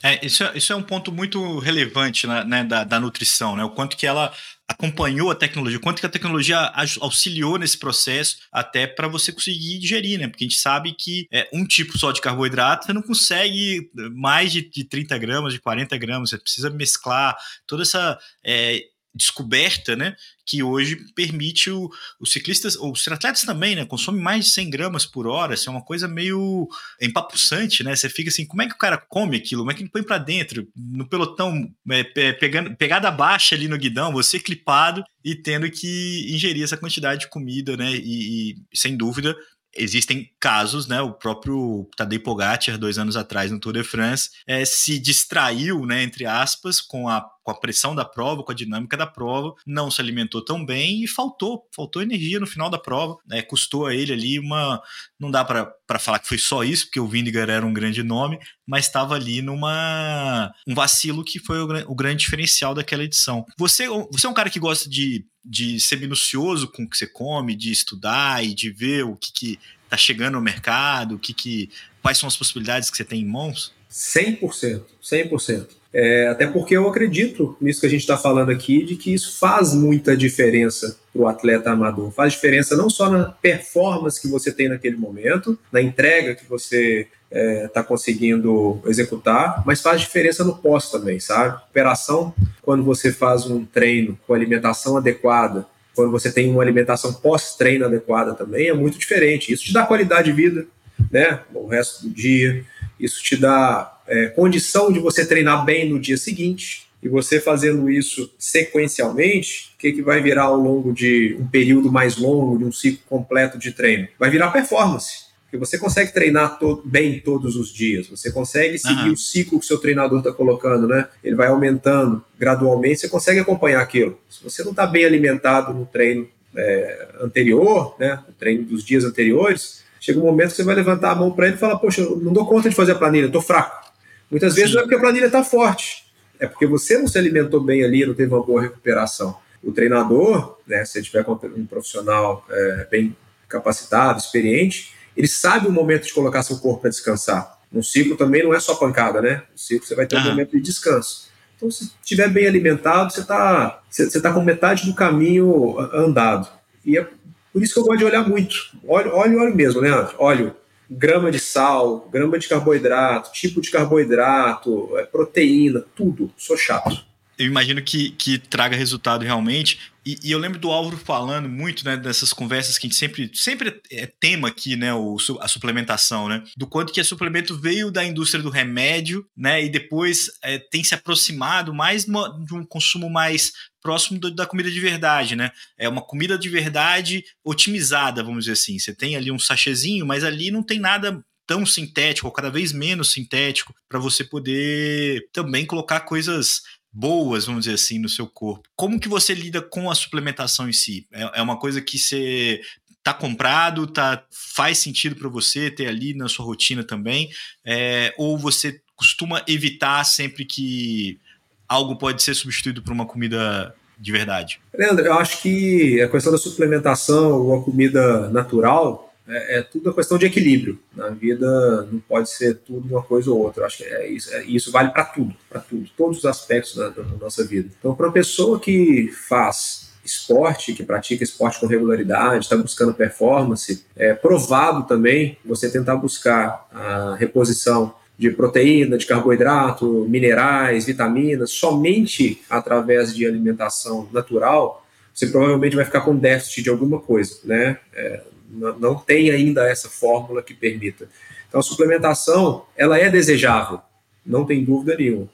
É, isso, é, isso é um ponto muito relevante né, né, da, da nutrição, né? O quanto que ela acompanhou a tecnologia, quanto que a tecnologia auxiliou nesse processo até para você conseguir digerir, né? Porque a gente sabe que é, um tipo só de carboidrato você não consegue mais de, de 30 gramas, de 40 gramas, você precisa mesclar toda essa é, descoberta, né, que hoje permite o, os ciclistas, os atletas também, né, consomem mais de 100 gramas por hora, isso é uma coisa meio empapuçante, né, você fica assim, como é que o cara come aquilo, como é que ele põe para dentro, no pelotão, é, pegando, pegada baixa ali no guidão, você clipado e tendo que ingerir essa quantidade de comida, né, e, e sem dúvida existem casos, né? O próprio Tadej Pogacar, dois anos atrás no Tour de France, é, se distraiu, né? Entre aspas, com a, com a pressão da prova, com a dinâmica da prova, não se alimentou tão bem e faltou, faltou energia no final da prova, né? Custou a ele ali uma, não dá para falar que foi só isso, porque o Vindigar era um grande nome, mas estava ali numa um vacilo que foi o, o grande diferencial daquela edição. Você, você é um cara que gosta de de ser minucioso com o que você come, de estudar e de ver o que, que tá chegando no mercado, o que, que quais são as possibilidades que você tem em mãos? 100%, 100%. É, até porque eu acredito nisso que a gente está falando aqui, de que isso faz muita diferença para o atleta amador. Faz diferença não só na performance que você tem naquele momento, na entrega que você está é, tá conseguindo executar, mas faz diferença no pós também, sabe? Operação, quando você faz um treino com alimentação adequada, quando você tem uma alimentação pós-treino adequada também, é muito diferente. Isso te dá qualidade de vida, né? O resto do dia. Isso te dá é, condição de você treinar bem no dia seguinte. E você fazendo isso sequencialmente, o que, que vai virar ao longo de um período mais longo, de um ciclo completo de treino? Vai virar performance porque você consegue treinar to bem todos os dias, você consegue seguir uhum. o ciclo que o seu treinador está colocando, né? Ele vai aumentando gradualmente, você consegue acompanhar aquilo. Se você não está bem alimentado no treino é, anterior, né? No treino dos dias anteriores, chega um momento que você vai levantar a mão para ele e falar: Poxa, eu não dou conta de fazer a planilha, estou fraco. Muitas vezes Sim. não é porque a planilha está forte, é porque você não se alimentou bem ali, não teve uma boa recuperação. O treinador, né, se tiver um profissional é, bem capacitado, experiente, ele sabe o momento de colocar seu corpo para descansar. No ciclo também não é só pancada, né? No ciclo você vai ter um momento de descanso. Então, se estiver bem alimentado, você está você tá com metade do caminho andado. E é por isso que eu gosto de olhar muito. Olho, olho, olho mesmo, né? Olho grama de sal, grama de carboidrato, tipo de carboidrato, é, proteína, tudo. Sou chato eu imagino que, que traga resultado realmente. E, e, eu lembro do Álvaro falando muito, né, dessas conversas que a gente sempre, sempre é tema aqui, né, o, a suplementação, né, do quanto que a suplemento veio da indústria do remédio, né, e depois é, tem se aproximado mais de um consumo mais próximo do, da comida de verdade, né, é uma comida de verdade otimizada, vamos dizer assim, você tem ali um sachêzinho, mas ali não tem nada tão sintético, ou cada vez menos sintético, para você poder também colocar coisas boas, vamos dizer assim, no seu corpo. Como que você lida com a suplementação em si? É, é uma coisa que você tá comprado, tá faz sentido para você ter ali na sua rotina também, é, ou você costuma evitar sempre que algo pode ser substituído por uma comida de verdade? Leandro, eu acho que a questão da suplementação ou a comida natural é, é, tudo a questão de equilíbrio. Na vida não pode ser tudo uma coisa ou outra. Acho que é isso, é, isso vale para tudo, para tudo, todos os aspectos da, da nossa vida. Então, para uma pessoa que faz esporte, que pratica esporte com regularidade, está buscando performance, é provado também você tentar buscar a reposição de proteína, de carboidrato, minerais, vitaminas, somente através de alimentação natural, você provavelmente vai ficar com déficit de alguma coisa, né? É, não tem ainda essa fórmula que permita. Então, a suplementação, ela é desejável, não tem dúvida nenhuma.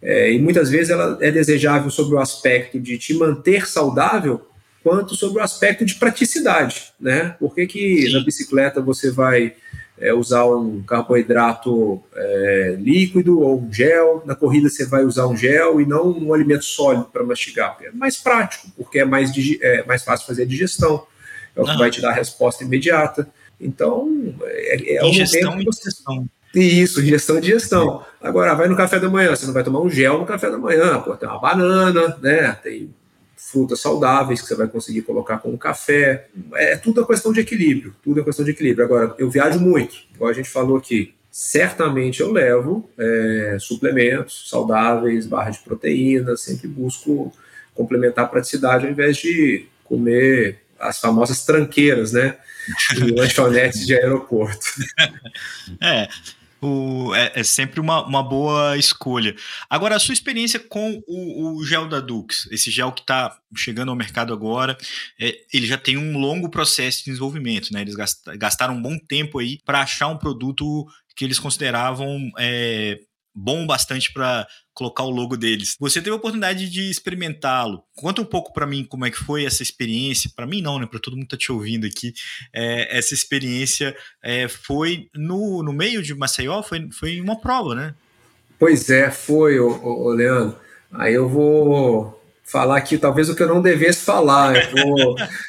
É, e muitas vezes ela é desejável sobre o aspecto de te manter saudável, quanto sobre o aspecto de praticidade, né? Por que, que na bicicleta você vai é, usar um carboidrato é, líquido ou um gel. Na corrida você vai usar um gel e não um alimento sólido para mastigar. É mais prático, porque é mais, é mais fácil fazer a digestão. É o que vai te dar a resposta imediata. Então, é, é ingestão e digestão. Isso, ingestão digestão. Agora, vai no café da manhã, você não vai tomar um gel no café da manhã, pô, tem uma banana, né? Tem frutas saudáveis que você vai conseguir colocar com o café. É tudo a questão de equilíbrio, tudo é questão de equilíbrio. Agora, eu viajo muito, igual a gente falou aqui. Certamente eu levo é, suplementos saudáveis, barra de proteína, sempre busco complementar a praticidade ao invés de comer as famosas tranqueiras, né? Em lanchonetes de aeroporto. É, o, é, é, sempre uma, uma boa escolha. Agora, a sua experiência com o, o gel da Dux, esse gel que está chegando ao mercado agora, é, ele já tem um longo processo de desenvolvimento, né? Eles gastaram um bom tempo aí para achar um produto que eles consideravam é, bom bastante para colocar o logo deles. Você teve a oportunidade de experimentá-lo. Conta um pouco para mim como é que foi essa experiência. Para mim não, né? Para todo mundo que tá te ouvindo aqui, é, essa experiência é, foi no, no meio de Maceió, foi, foi uma prova, né? Pois é, foi, ô, ô, Leandro. Aí eu vou falar aqui talvez o que eu não devesse falar. Eu vou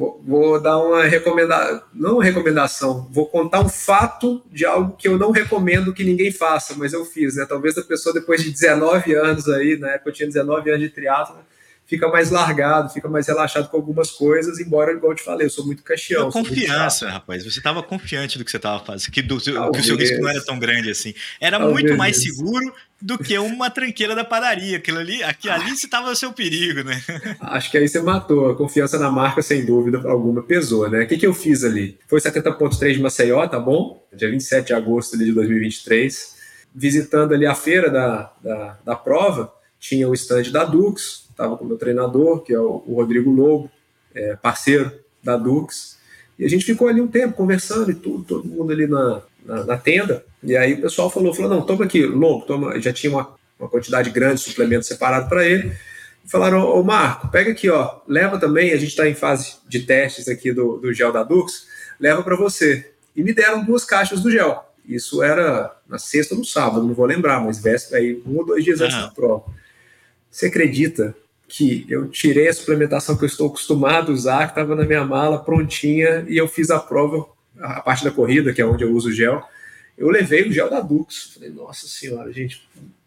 Vou, vou, dar uma recomendação, não uma recomendação, vou contar um fato de algo que eu não recomendo que ninguém faça, mas eu fiz, né? Talvez a pessoa depois de 19 anos aí, na época eu tinha 19 anos de triatlo, fica mais largado, fica mais relaxado com algumas coisas, embora, igual eu te falei, eu sou muito caixão. Confiança, muito rapaz. Você estava confiante do que você estava fazendo, que, do, que o seu risco não era tão grande assim. Era Talvez. muito mais seguro do que uma tranqueira da padaria. Aquilo ali, aqui, ali você estava o seu perigo, né? Acho que aí você matou. A confiança na marca, sem dúvida alguma, pesou, né? O que, que eu fiz ali? Foi 70.3 de Maceió, tá bom? Dia 27 de agosto de 2023. Visitando ali a feira da, da, da prova, tinha o stand da Dux, estava com o meu treinador, que é o, o Rodrigo Lobo, é, parceiro da Dux, e a gente ficou ali um tempo conversando e tudo, todo mundo ali na, na, na tenda, e aí o pessoal falou, falou, não, toma aqui, Lobo, toma, já tinha uma, uma quantidade grande de suplemento separado para ele, e falaram, ô Marco, pega aqui, ó, leva também, a gente está em fase de testes aqui do, do gel da Dux, leva para você. E me deram duas caixas do gel. Isso era na sexta ou no sábado, não vou lembrar, mas véspera aí, um ou dois dias antes da prova. Você acredita que eu tirei a suplementação que eu estou acostumado a usar, que estava na minha mala, prontinha, e eu fiz a prova, a parte da corrida, que é onde eu uso o gel. Eu levei o gel da Dux. Falei, nossa senhora, gente.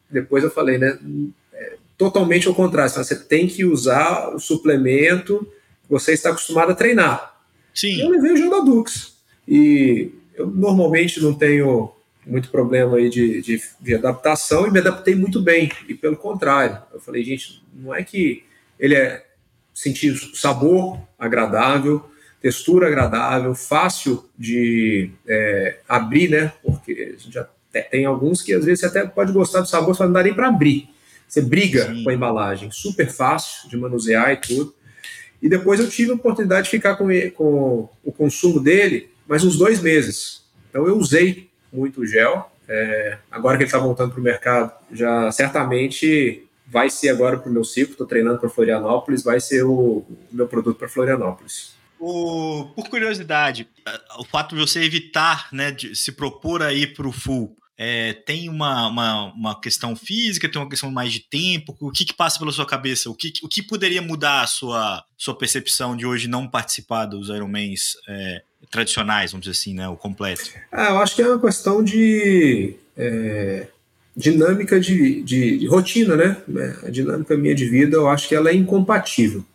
Depois eu falei, né? É, totalmente ao contrário. Você tem que usar o suplemento que você está acostumado a treinar. Sim. Eu levei o gel da Dux. E eu normalmente não tenho muito problema aí de, de, de, adaptação e me adaptei muito bem. E pelo contrário, eu falei, gente, não é que ele é sentir sabor agradável, textura agradável, fácil de é, abrir, né? Porque a gente já tem alguns que às vezes você até pode gostar do sabor, só não dá nem para abrir. Você briga Sim. com a embalagem, super fácil de manusear e tudo. E depois eu tive a oportunidade de ficar com, com o consumo dele mais uns dois meses. Então eu usei muito gel. É, agora que ele está voltando para o mercado, já certamente vai ser agora para o meu ciclo. Estou treinando para Florianópolis, vai ser o, o meu produto para Florianópolis. O, por curiosidade, o fato de você evitar, né, de se propor aí para o full, é, tem uma, uma, uma, questão física, tem uma questão mais de tempo? O que, que passa pela sua cabeça? O que, o que poderia mudar a sua, sua percepção de hoje não participar dos Ironmans é, tradicionais, vamos dizer assim, né? O completo? Ah, eu acho que é uma questão de é, dinâmica de, de, de, rotina, né? A dinâmica minha de vida, eu acho que ela é incompatível.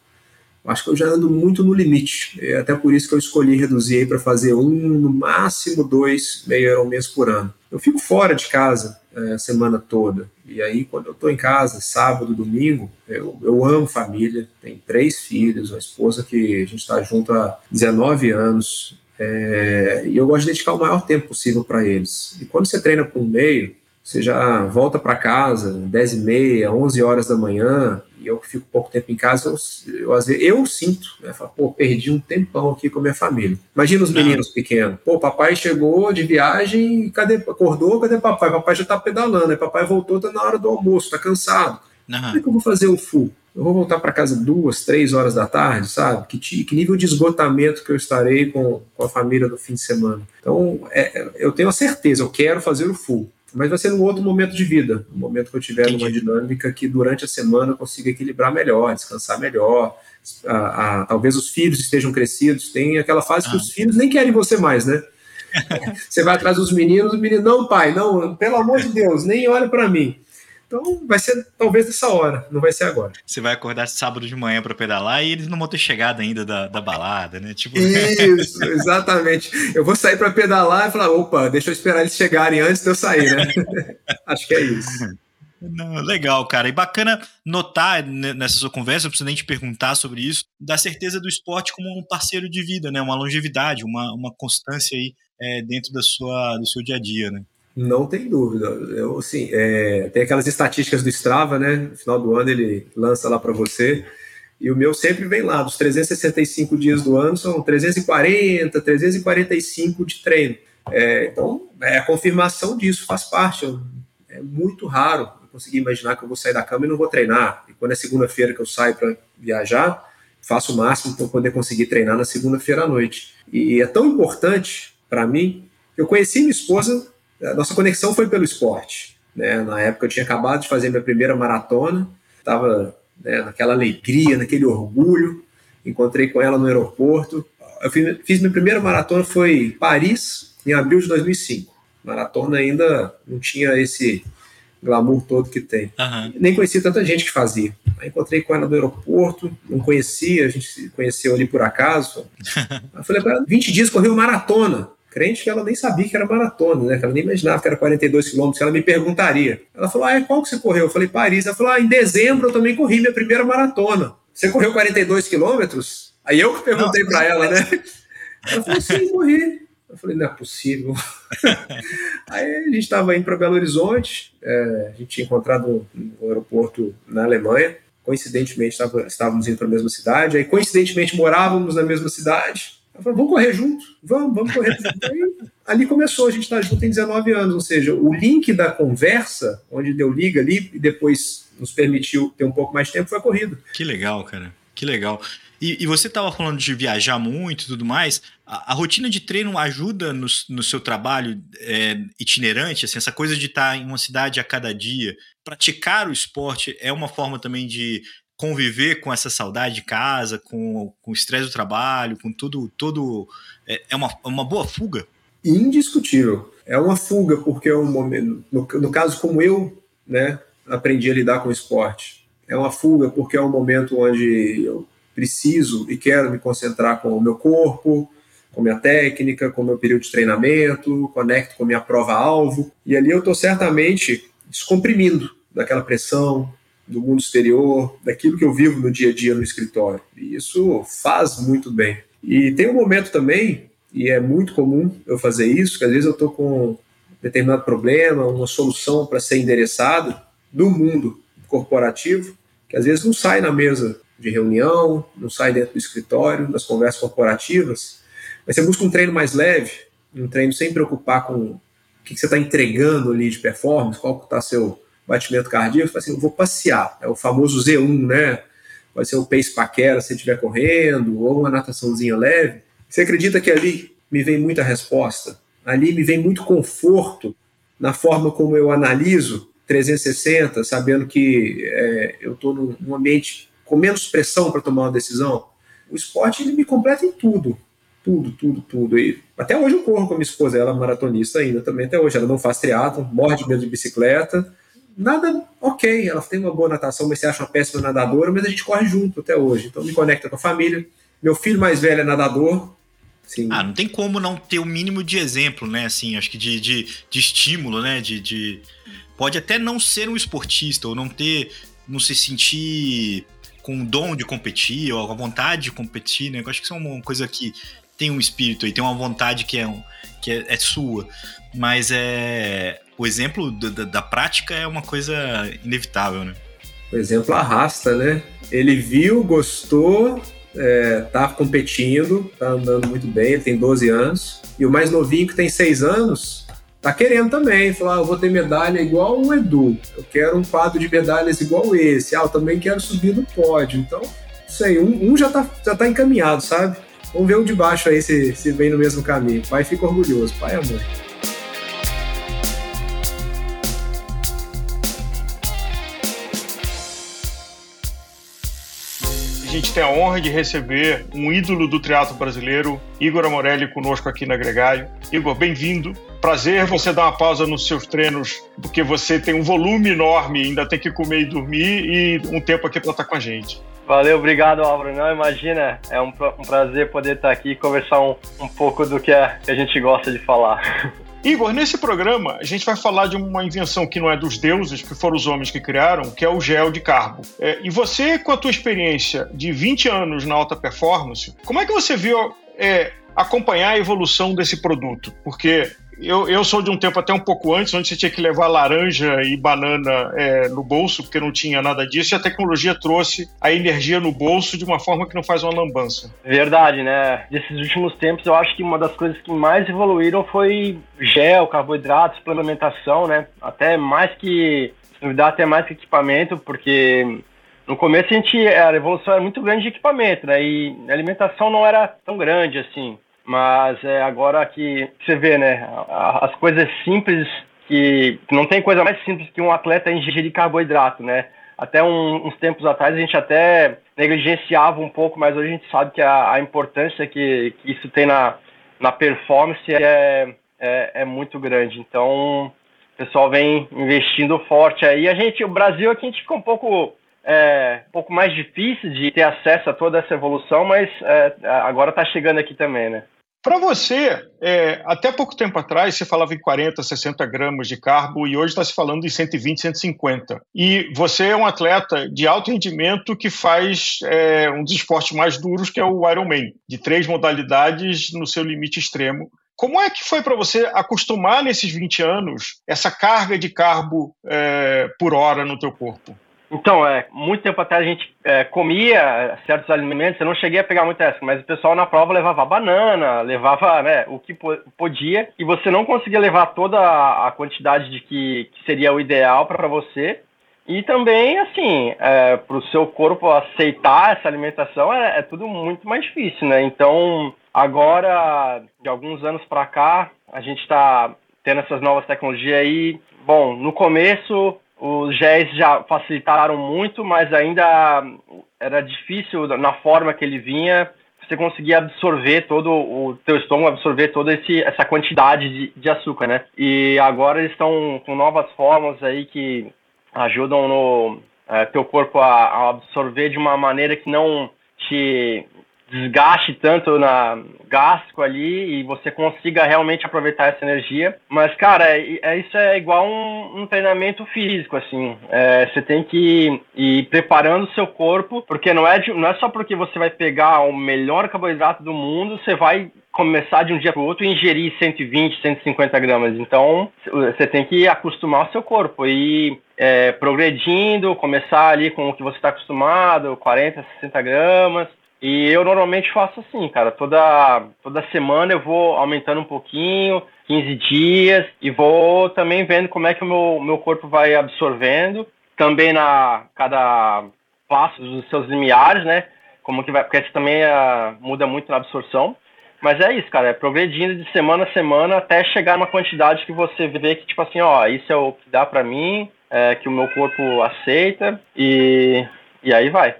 Acho que eu já ando muito no limite. É até por isso que eu escolhi reduzir para fazer um, no máximo dois meio Ironmans por ano. Eu fico fora de casa é, a semana toda. E aí, quando eu estou em casa, sábado, domingo, eu, eu amo família. Tenho três filhos, uma esposa que a gente está junto há 19 anos. É, e eu gosto de dedicar o maior tempo possível para eles. E quando você treina por meio, você já volta para casa 10 e meia, 11 horas da manhã, e eu que fico pouco tempo em casa, eu, eu, às vezes, eu sinto, né? Falo, pô, perdi um tempão aqui com a minha família. Imagina os meninos pequenos. Pô, papai chegou de viagem, cadê, acordou, cadê papai? Papai já tá pedalando, aí papai voltou, tá na hora do almoço, tá cansado. Uhum. Como é que eu vou fazer o full? eu vou voltar para casa duas, três horas da tarde, sabe? Que, que nível de esgotamento que eu estarei com, com a família no fim de semana. Então, é, eu tenho a certeza, eu quero fazer o full. Mas vai ser num outro momento de vida, um momento que eu tiver numa dinâmica que durante a semana eu consiga equilibrar melhor, descansar melhor. A, a, talvez os filhos estejam crescidos, tem aquela fase ah. que os filhos nem querem você mais, né? você vai atrás dos meninos, o menino, não, pai, não, pelo amor de Deus, nem olha para mim. Então vai ser talvez nessa hora, não vai ser agora. Você vai acordar sábado de manhã para pedalar e eles não vão ter chegado ainda da, da balada, né? Tipo... Isso, exatamente. Eu vou sair para pedalar e falar, opa, deixa eu esperar eles chegarem antes de eu sair, né? Acho que é isso. Não, legal, cara. E bacana notar nessa sua conversa, não preciso nem te perguntar sobre isso, da certeza do esporte como um parceiro de vida, né? Uma longevidade, uma, uma constância aí é, dentro da sua, do seu dia a dia, né? Não tem dúvida. Eu, assim, é, tem aquelas estatísticas do Strava, né? No final do ano ele lança lá para você. E o meu sempre vem lá, dos 365 dias do ano, são 340, 345 de treino. É, então, é a confirmação disso, faz parte. É muito raro eu conseguir imaginar que eu vou sair da cama e não vou treinar. E quando é segunda-feira que eu saio para viajar, faço o máximo para poder conseguir treinar na segunda-feira à noite. E é tão importante para mim. Eu conheci minha esposa nossa conexão foi pelo esporte. Né? Na época eu tinha acabado de fazer minha primeira maratona, estava né, naquela alegria, naquele orgulho. Encontrei com ela no aeroporto. Eu fiz, fiz minha primeira maratona foi Paris, em abril de 2005. Maratona ainda não tinha esse glamour todo que tem. Uhum. Nem conhecia tanta gente que fazia. Aí encontrei com ela no aeroporto, não conhecia, a gente se conheceu ali por acaso. Aí falei para ela, 20 dias correu maratona crente que ela nem sabia que era maratona, né? Que ela nem imaginava que era 42 quilômetros. Ela me perguntaria. Ela falou: Ah, qual que você correu? Eu falei: Paris. Ela falou: Ah, em dezembro eu também corri minha primeira maratona. Você correu 42 quilômetros? Aí eu que perguntei para ela, né? Ela falou: Sim, corri. Eu falei: Não é possível. Aí a gente estava indo para Belo Horizonte, é, a gente tinha encontrado no aeroporto na Alemanha. Coincidentemente, tava, estávamos indo para a mesma cidade. Aí, coincidentemente, morávamos na mesma cidade. Ela falou, vamos correr junto, vamos, vamos correr junto. Aí, ali começou, a gente está junto tem 19 anos, ou seja, o link da conversa, onde deu liga ali e depois nos permitiu ter um pouco mais de tempo, foi a corrida. Que legal, cara, que legal. E, e você estava falando de viajar muito e tudo mais, a, a, rotina de treino ajuda no, no seu trabalho é, itinerante, assim, essa coisa de estar tá em uma cidade a cada dia, praticar o esporte é uma forma também de conviver com essa saudade de casa, com, com o estresse do trabalho, com tudo, tudo é, é uma, uma boa fuga? Indiscutível. É uma fuga, porque é um momento, no, no caso como eu, né, aprendi a lidar com o esporte. É uma fuga porque é um momento onde eu preciso e quero me concentrar com o meu corpo, com minha técnica, com meu período de treinamento, conecto com a minha prova-alvo. E ali eu estou certamente descomprimindo daquela pressão, do mundo exterior, daquilo que eu vivo no dia a dia no escritório. E isso faz muito bem. E tem um momento também, e é muito comum eu fazer isso, que às vezes eu estou com determinado problema, uma solução para ser endereçada do mundo corporativo, que às vezes não sai na mesa de reunião, não sai dentro do escritório, das conversas corporativas, mas você busca um treino mais leve, um treino sem preocupar com o que você está entregando ali de performance, qual está seu batimento cardíaco, assim, eu vou passear, é o famoso Z1, né? Pode ser o pace paquera se estiver correndo, ou uma nataçãozinha leve. Você acredita que ali me vem muita resposta? Ali me vem muito conforto na forma como eu analiso 360, sabendo que é, eu estou num ambiente com menos pressão para tomar uma decisão. O esporte ele me completa em tudo, tudo, tudo, tudo. E até hoje eu corro com a minha esposa, ela é maratonista ainda também, até hoje. Ela não faz triatlo, morre de medo de bicicleta, nada ok, ela tem uma boa natação, mas você acha uma péssima nadadora, mas a gente corre junto até hoje. Então me conecta com a família. Meu filho mais velho é nadador. Sim. Ah, não tem como não ter o mínimo de exemplo, né? Assim, acho que de, de, de estímulo, né? De, de, Pode até não ser um esportista, ou não ter. não se sentir com o dom de competir, ou a vontade de competir, né? Eu acho que isso é uma coisa que tem um espírito aí, tem uma vontade que é, que é, é sua. Mas é o exemplo da, da, prática é uma coisa inevitável, né? O exemplo arrasta, né? Ele viu, gostou, é, tá competindo, tá andando muito bem, ele tem 12 anos. E o mais novinho, que tem 6 anos, tá querendo também, falar, ah, eu vou ter medalha igual o Edu, eu quero um quadro de medalhas igual esse, ah, eu também quero subir no pódio. Então, aí, um, um já, tá, já tá encaminhado, sabe? Vamos ver o de baixo aí se, se vem no mesmo caminho. Pai fica orgulhoso, pai é mãe. A gente tem a honra de receber um ídolo do teatro brasileiro, Igor Amorelli, conosco aqui na Gregário. Igor, bem-vindo. Prazer você dar uma pausa nos seus treinos, porque você tem um volume enorme, ainda tem que comer e dormir e um tempo aqui para estar com a gente. Valeu, obrigado, Álvaro. Não, imagina, é um, prazer poder estar aqui e conversar um, um pouco do que, é, que a gente gosta de falar. Igor, nesse programa a gente vai falar de uma invenção que não é dos deuses, que foram os homens que criaram, que é o gel de carbo. É, e você, com a tua experiência de 20 anos na alta performance, como é que você viu é, acompanhar a evolução desse produto? Porque eu, eu sou de um tempo até um pouco antes, onde você tinha que levar laranja e banana é, no bolso, porque não tinha nada disso, e a tecnologia trouxe a energia no bolso de uma forma que não faz uma lambança. Verdade, né? Desses últimos tempos, eu acho que uma das coisas que mais evoluíram foi gel, carboidrato, suplementação, né? Até mais que. Dá até mais que equipamento, porque no começo a gente a evolução era muito grande de equipamento, né? E a alimentação não era tão grande assim. Mas é, agora que você vê, né, as coisas simples que não tem coisa mais simples que um atleta ingerir carboidrato, né? Até um, uns tempos atrás a gente até negligenciava um pouco, mas hoje a gente sabe que a, a importância que, que, isso tem na, na performance é, é, é, muito grande. Então, o pessoal vem investindo forte aí. A gente, o Brasil aqui a gente fica um pouco é, um pouco mais difícil de ter acesso a toda essa evolução, mas é, agora está chegando aqui também, né? Para você, é, até pouco tempo atrás, você falava em 40, 60 gramas de carbo e hoje está se falando em 120, 150. E você é um atleta de alto rendimento que faz é, um dos esportes mais duros, que é o Ironman, de três modalidades no seu limite extremo. Como é que foi para você acostumar nesses 20 anos essa carga de carbo é, por hora no teu corpo? Então, é, muito tempo atrás a gente é, comia certos alimentos, eu não cheguei a pegar muito essa, mas o pessoal na prova levava banana, levava né, o que podia, e você não conseguia levar toda a quantidade de que, que seria o ideal para você. E também, assim, é, para o seu corpo aceitar essa alimentação é, é tudo muito mais difícil, né? Então, agora, de alguns anos para cá, a gente está tendo essas novas tecnologias aí. Bom, no começo os géis já facilitaram muito, mas ainda era difícil na forma que ele vinha você conseguir absorver todo o teu estômago absorver toda esse, essa quantidade de, de açúcar, né? E agora eles estão com novas formas aí que ajudam no é, teu corpo a, a absorver de uma maneira que não te desgaste tanto na gástrico ali e você consiga realmente aproveitar essa energia. Mas, cara, é, é isso é igual um, um treinamento físico, assim. É, você tem que ir preparando o seu corpo, porque não é, de, não é só porque você vai pegar o melhor carboidrato do mundo, você vai começar de um dia para o outro e ingerir 120, 150 gramas. Então, você tem que acostumar o seu corpo e é, progredindo, começar ali com o que você está acostumado, 40, 60 gramas, e eu normalmente faço assim, cara. Toda, toda semana eu vou aumentando um pouquinho, 15 dias, e vou também vendo como é que o meu, meu corpo vai absorvendo. Também na cada passo dos seus limiares, né? Como que vai, porque isso também uh, muda muito na absorção. Mas é isso, cara, é progredindo de semana a semana até chegar numa quantidade que você vê que, tipo assim, ó, isso é o que dá para mim, é, que o meu corpo aceita, e, e aí vai.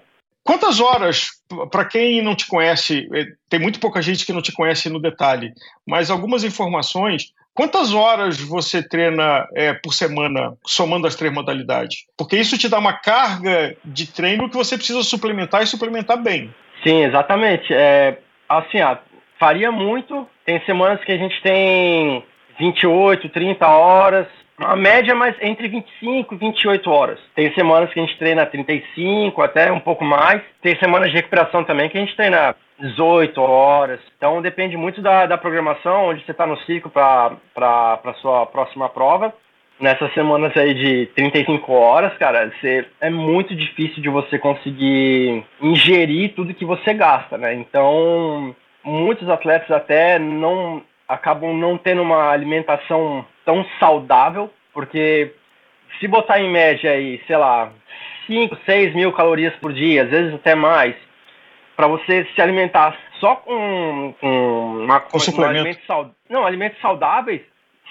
Quantas horas, para quem não te conhece, eh, tem muito pouca gente que não te conhece no detalhe, mas algumas informações. Quantas horas você treina é, por semana, somando as três modalidades? Porque isso te dá uma carga de treino que você precisa suplementar e suplementar bem. Sim, exatamente. É, assim, ah, faria muito. Tem semanas que a gente tem 28, 30 horas. A média é mais entre 25 e 28 horas. Tem semanas que a gente treina 35, até um pouco mais. Tem semanas de recuperação também que a gente treina 18 horas. Então depende muito da, da programação, onde você está no ciclo para a sua próxima prova. Nessas semanas aí de 35 horas, cara, você, é muito difícil de você conseguir ingerir tudo que você gasta, né? Então, muitos atletas até não acabam não tendo uma alimentação tão saudável, porque se botar em média aí, sei lá, 5, 6 mil calorias por dia, às vezes até mais, para você se alimentar só com, com, uma, com, com alimentos, não, alimentos saudáveis,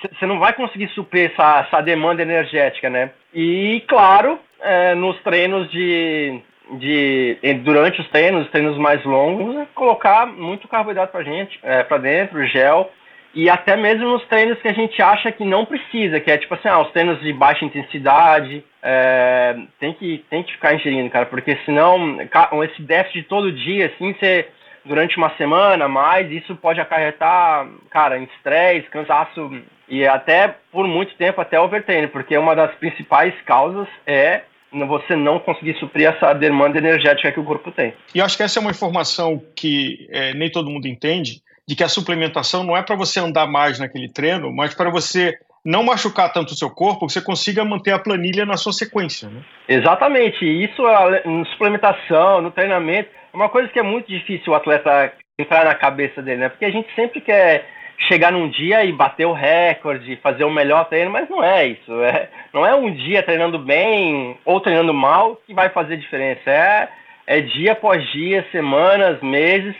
você não vai conseguir suprir essa, essa demanda energética, né? E, claro, é, nos treinos de, de. Durante os treinos, os treinos mais longos, é colocar muito carboidrato pra gente, é, pra dentro, gel. E até mesmo nos treinos que a gente acha que não precisa, que é tipo assim, ah, os treinos de baixa intensidade, é, tem, que, tem que ficar ingerindo, cara, porque senão esse déficit todo dia, assim, você durante uma semana, mais isso pode acarretar, cara, em estresse, cansaço e até por muito tempo até overtraining, porque uma das principais causas é você não conseguir suprir essa demanda energética que o corpo tem. E acho que essa é uma informação que é, nem todo mundo entende, de que a suplementação não é para você andar mais naquele treino, mas para você não machucar tanto o seu corpo, você consiga manter a planilha na sua sequência. Né? Exatamente. Isso na suplementação, no treinamento, é uma coisa que é muito difícil o atleta entrar na cabeça dele, né? Porque a gente sempre quer chegar num dia e bater o recorde, fazer o melhor treino, mas não é isso. É, não é um dia treinando bem ou treinando mal que vai fazer diferença. É, é dia após dia, semanas, meses,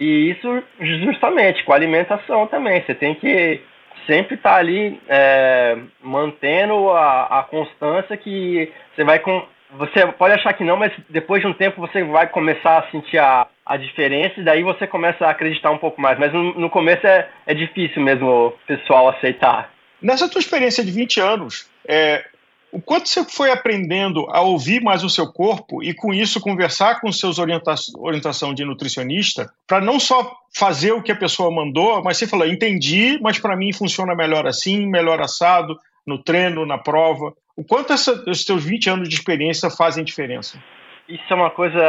e isso justamente com a alimentação também. Você tem que sempre estar tá ali é, mantendo a, a constância que você vai com você pode achar que não, mas depois de um tempo você vai começar a sentir a, a diferença e daí você começa a acreditar um pouco mais. Mas no, no começo é, é difícil mesmo o pessoal aceitar. Nessa tua experiência de 20 anos, é, o quanto você foi aprendendo a ouvir mais o seu corpo e com isso conversar com seus orienta orientação de nutricionista para não só fazer o que a pessoa mandou, mas você falou, entendi, mas para mim funciona melhor assim, melhor assado, no treino, na prova. O quanto essa, os teus 20 anos de experiência fazem diferença? Isso é uma coisa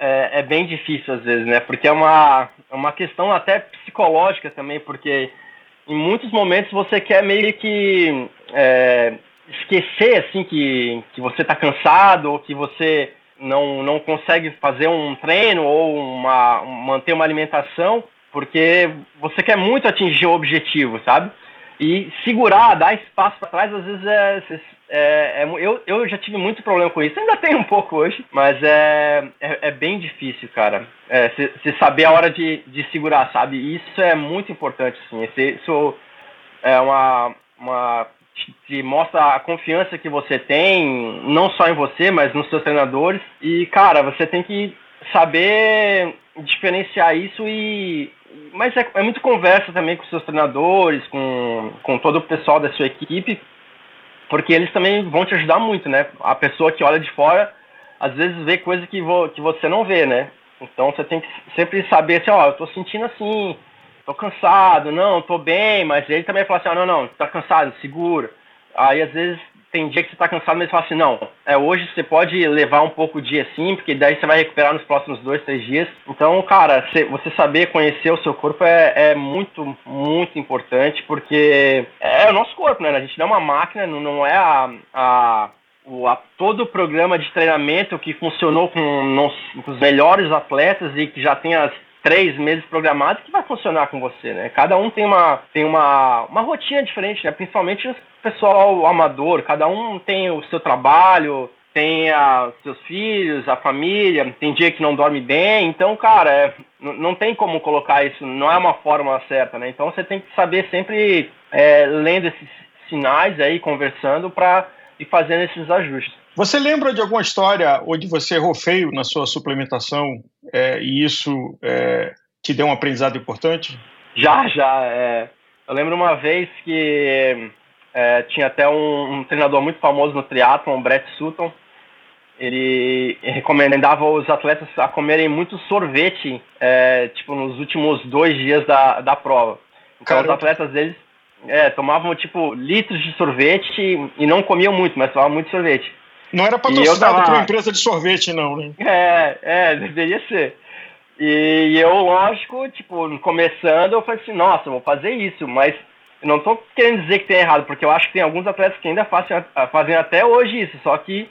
é, é, bem difícil às vezes, né? Porque é uma, é uma questão até psicológica também, porque em muitos momentos você quer meio que é, esquecer assim que, que você está cansado ou que você não, não consegue fazer um treino ou uma, manter uma alimentação, porque você quer muito atingir o objetivo, sabe? E segurar, dar espaço para trás, às vezes é, é, é, eu, eu já tive muito problema com isso, ainda tenho um pouco hoje, mas é, é, é bem difícil, cara. É, se, saber a hora de, de segurar, sabe? Isso é muito importante, sim. Isso é uma, uma te mostra a confiança que você tem, não só em você, mas nos seus treinadores. E, cara, você tem que saber diferenciar isso e. Mas é, é muito conversa também com seus treinadores, com, com todo o pessoal da sua equipe, porque eles também vão te ajudar muito, né? A pessoa que olha de fora, às vezes vê coisa que, vo, que você não vê, né? Então você tem que sempre saber assim, ó, eu tô sentindo assim, tô cansado, não, tô bem, mas ele também fala assim, ó, não, não, tá cansado, segura. Aí às vezes tem dia que você tá cansado, mas fala assim, não, é hoje você pode levar um pouco o dia assim, porque daí você vai recuperar nos próximos dois, três dias. Então, cara, você saber conhecer o seu corpo é, é muito, muito importante, porque é o nosso corpo, né? A gente não é uma máquina, não é a, a o, a, todo o programa de treinamento que funcionou com, nos, com, os melhores atletas e que já tem as três meses programados que vai funcionar com você, né? Cada um tem uma, tem uma, uma rotina diferente, né? Principalmente o pessoal amador, cada um tem o seu trabalho, tem a, seus filhos, a família, tem dia que não dorme bem, então, cara, é, não tem como colocar isso, não é uma fórmula certa, né? Então você tem que saber sempre é, lendo esses sinais aí, conversando para ir fazendo esses ajustes. Você lembra de alguma história onde você errou feio na sua suplementação é, e isso é, te deu um aprendizado importante? Já, já. É. Eu lembro uma vez que é, tinha até um, um, treinador muito famoso no triatlon, Brett Sutton. Ele recomendava os atletas a comerem muito sorvete, é, tipo, nos últimos dois dias da, da prova. Então, Caramba. os atletas deles é, tomavam, tipo, litros de sorvete e não comiam muito, mas tomavam muito sorvete. Não era patrocinado tava... por uma empresa de sorvete, não, né? É, é, deveria ser. E eu, lógico, tipo, começando, eu falei assim, nossa, vou fazer isso, mas não tô querendo dizer que tem errado, porque eu acho que tem alguns atletas que ainda fazem, fazem até hoje isso, só que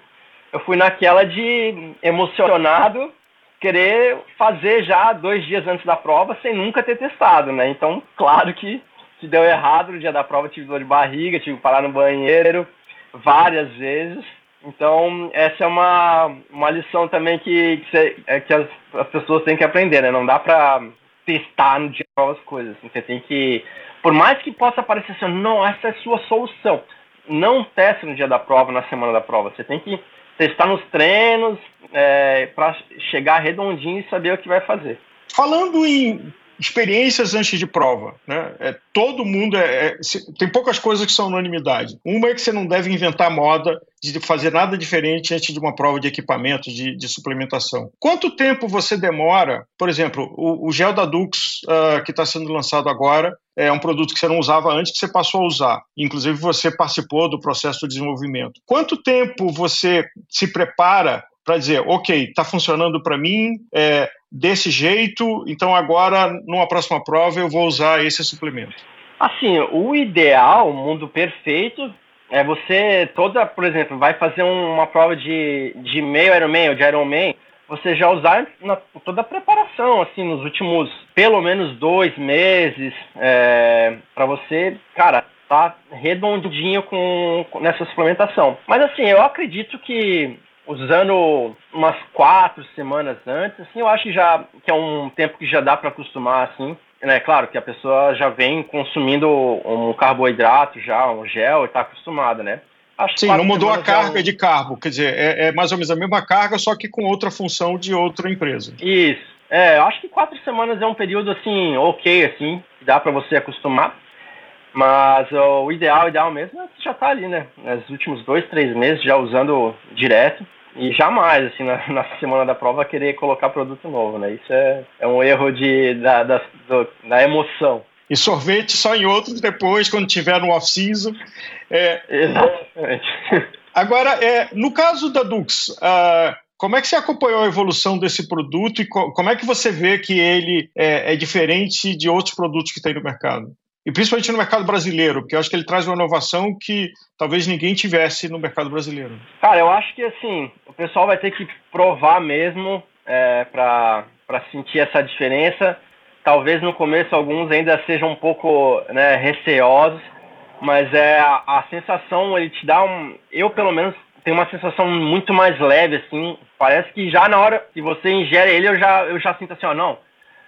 eu fui naquela de emocionado, querer fazer já dois dias antes da prova sem nunca ter testado, né? Então, claro que, que deu errado no dia da prova, tive dor de barriga, tive que parar no banheiro várias vezes. Então, essa é uma, uma lição também que, que, é, que as, as, pessoas têm que aprender, né? Não dá pra testar no dia novas coisas. Você tem que, por mais que possa parecer assim, não, essa é a sua solução. Não teste no dia da prova, na semana da prova. Você tem que testar nos treinos é, para chegar redondinho e saber o que vai fazer. Falando em experiências antes de prova. Né? É, todo mundo é, é, tem poucas coisas que são unanimidade. Uma é que você não deve inventar moda de fazer nada diferente antes de uma prova de equipamento, de, de suplementação. Quanto tempo você demora? Por exemplo, o, o gel da Dux uh, que está sendo lançado agora é um produto que você não usava antes que você passou a usar. Inclusive você participou do processo de desenvolvimento. Quanto tempo você se prepara para dizer, ok, está funcionando para mim é, desse jeito, então agora, numa próxima prova, eu vou usar esse suplemento? Assim, o ideal, o mundo perfeito, é você toda, por exemplo, vai fazer uma prova de, de meio Ironman ou de Ironman, você já usar na, toda a preparação, assim, nos últimos pelo menos dois meses, é, para você, cara, tá redondinho com, com, nessa suplementação. Mas assim, eu acredito que usando umas quatro semanas antes, assim, eu acho que já que é um tempo que já dá para acostumar, assim. É claro que a pessoa já vem consumindo um carboidrato, já um gel, e está acostumada, né? Acho Sim, não mudou a carga um... de carbo, quer dizer, é, é, mais ou menos a mesma carga, só que com outra função de outra empresa. Isso. É, eu acho que quatro semanas é um período assim, ok, assim, dá para você acostumar. Mas o ideal, ideal mesmo é já tá ali, né? Nos últimos dois, três meses já usando direto. E jamais, assim, na, na semana da prova, querer colocar produto novo, né? Isso é, é um erro de, da, da, do, da emoção. E sorvete só em outros depois, quando tiver no off-season. É... Exatamente. Agora, é, no caso da Dux, uh, como é que você acompanhou a evolução desse produto e co como é que você vê que ele é, é diferente de outros produtos que tem no mercado? E principalmente no mercado brasileiro, porque eu acho que ele traz uma inovação que talvez ninguém tivesse no mercado brasileiro. Cara, eu acho que assim, o pessoal vai ter que provar mesmo é, para sentir essa diferença. Talvez no começo alguns ainda sejam um pouco né, receosos, mas é a, a sensação, ele te dá um. Eu, pelo menos, tenho uma sensação muito mais leve, assim. Parece que já na hora que você ingere ele, eu já, eu já sinto assim, ó, não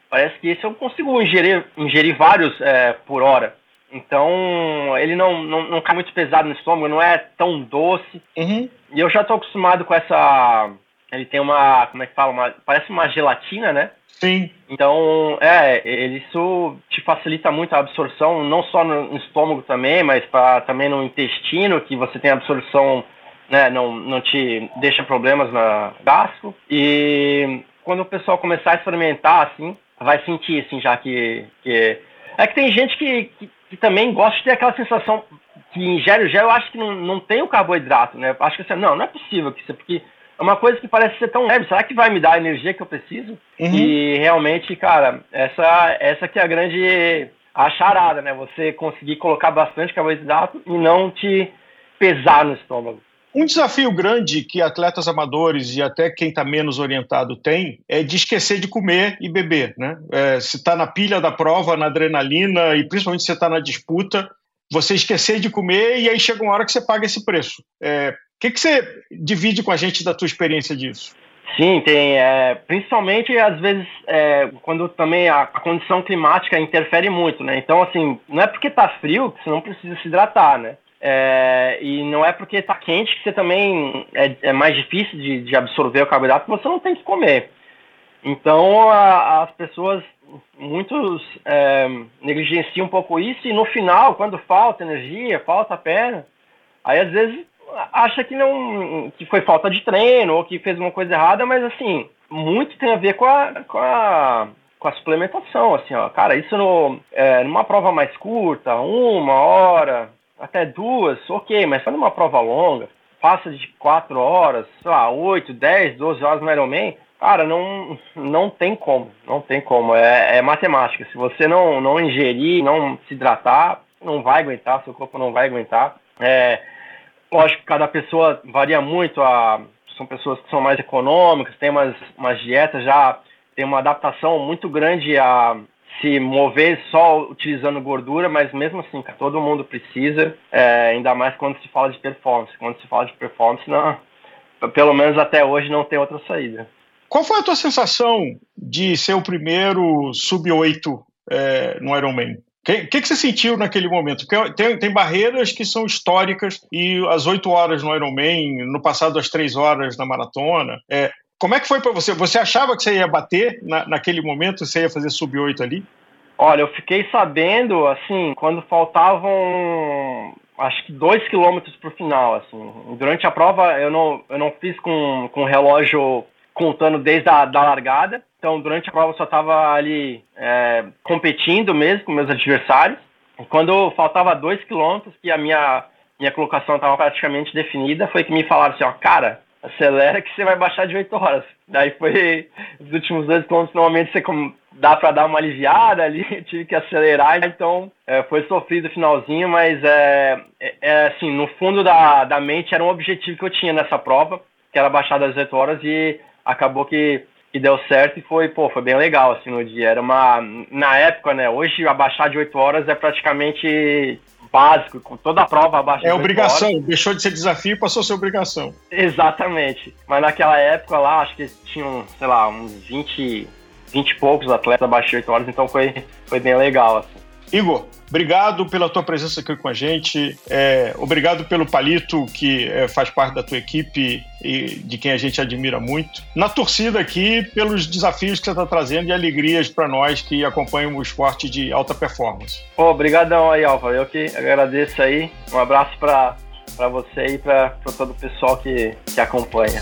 Parece que esse eu consigo ingerir, ingerir vários é, por hora. Então, ele não, não, não cai muito pesado no estômago, não é tão doce. Uhum. E eu já estou acostumado com essa. Ele tem uma. Como é que fala? Uma, parece uma gelatina, né? Sim. Então, é, ele, isso te facilita muito a absorção, não só no estômago também, mas pra, também no intestino, que você tem absorção, né, não, não te deixa problemas na gastro. E quando o pessoal começar a experimentar, assim, vai sentir, assim, já que. que... É que tem gente que, que, que, também gosta de ter aquela sensação que ingere o gel, eu acho que não, não tem o carboidrato, né? Acho que assim, não, não é possível que isso, porque é uma coisa que parece ser tão leve. Será que vai me dar a energia que eu preciso? Uhum. E realmente, cara, essa, essa que é a grande a charada, né? Você conseguir colocar bastante carboidrato e não te pesar no estômago. Um desafio grande que atletas amadores e até quem está menos orientado tem é de esquecer de comer e beber. Né? É, se está na pilha da prova, na adrenalina e principalmente se está na disputa, você esquecer de comer e aí chega uma hora que você paga esse preço. É, o que, que você divide com a gente da tua experiência disso? Sim, tem. É, principalmente, às vezes, é, quando também a, a, condição climática interfere muito, né? Então, assim, não é porque tá frio que você não precisa se hidratar, né? É, e não é porque está quente que você também é, é mais difícil de, de, absorver o carboidrato, você não tem que comer. Então a, as pessoas, muitos é, negligenciam um pouco isso e no final, quando falta energia, falta perna, aí às vezes acha que não que foi falta de treino ou que fez uma coisa errada, mas assim muito tem a ver com a, com a com a suplementação, assim, ó, cara, isso no, é, numa prova mais curta, uma hora, até duas, ok, mas faz uma prova longa, passa de quatro horas, sei lá, oito, dez, doze horas no Ironman, cara, não, não tem como, não tem como, é, é, matemática. Se você não, não ingerir, não se hidratar, não vai aguentar, seu corpo não vai aguentar. É, lógico que cada pessoa varia muito, a, são pessoas que são mais econômicas, tem umas, umas dietas já, tem uma adaptação muito grande a se mover só utilizando gordura, mas mesmo assim, todo mundo precisa, é, ainda mais quando se fala de performance. Quando se fala de performance, não, pelo menos até hoje não tem outra saída. Qual foi a tua sensação de ser o primeiro sub-8 é, no Ironman? O que, que, que, você sentiu naquele momento? Porque tem, tem barreiras que são históricas e as 8 horas no Ironman, no passado as 3 horas na maratona. É, como é que foi para você? Você achava que você ia bater na, naquele momento? Você ia fazer sub-8 ali? Olha, eu fiquei sabendo, assim, quando faltavam acho que dois quilômetros para o final, assim. Durante a prova eu não, eu não fiz com, com o relógio contando desde a da largada. Então, durante a prova eu só estava ali é, competindo mesmo com meus adversários. E quando faltava dois quilômetros, que a minha, minha colocação estava praticamente definida, foi que me falaram assim, ó, cara, acelera que você vai baixar de 8 horas. Daí foi os últimos dois quilômetros, normalmente você dá para dar uma aliviada ali, tive que acelerar, então é, foi sofrido o finalzinho, mas é, é, é, assim, no fundo da, da mente era um objetivo que eu tinha nessa prova, que era baixar das 8 horas e acabou que, que deu certo e foi, pô, foi bem legal assim no dia. Era uma na época, né? Hoje abaixar de 8 horas é praticamente básico, com toda a prova abaixo É obrigação, horas. deixou de ser desafio e passou a ser obrigação. Exatamente. Mas naquela época lá, acho que tinham, sei lá, uns 20, 20 e poucos atletas abaixo de 8 horas, então foi, foi bem legal, assim. Igor, obrigado pela tua presença aqui com a gente. É, obrigado pelo Palito, que é, faz parte da tua equipe e de quem a gente admira muito. Na torcida aqui, pelos desafios que você está trazendo e alegrias para nós que acompanham o esporte de alta performance. Obrigadão aí, Alva. Eu que agradeço aí. Um abraço para você e para todo o pessoal que, que acompanha.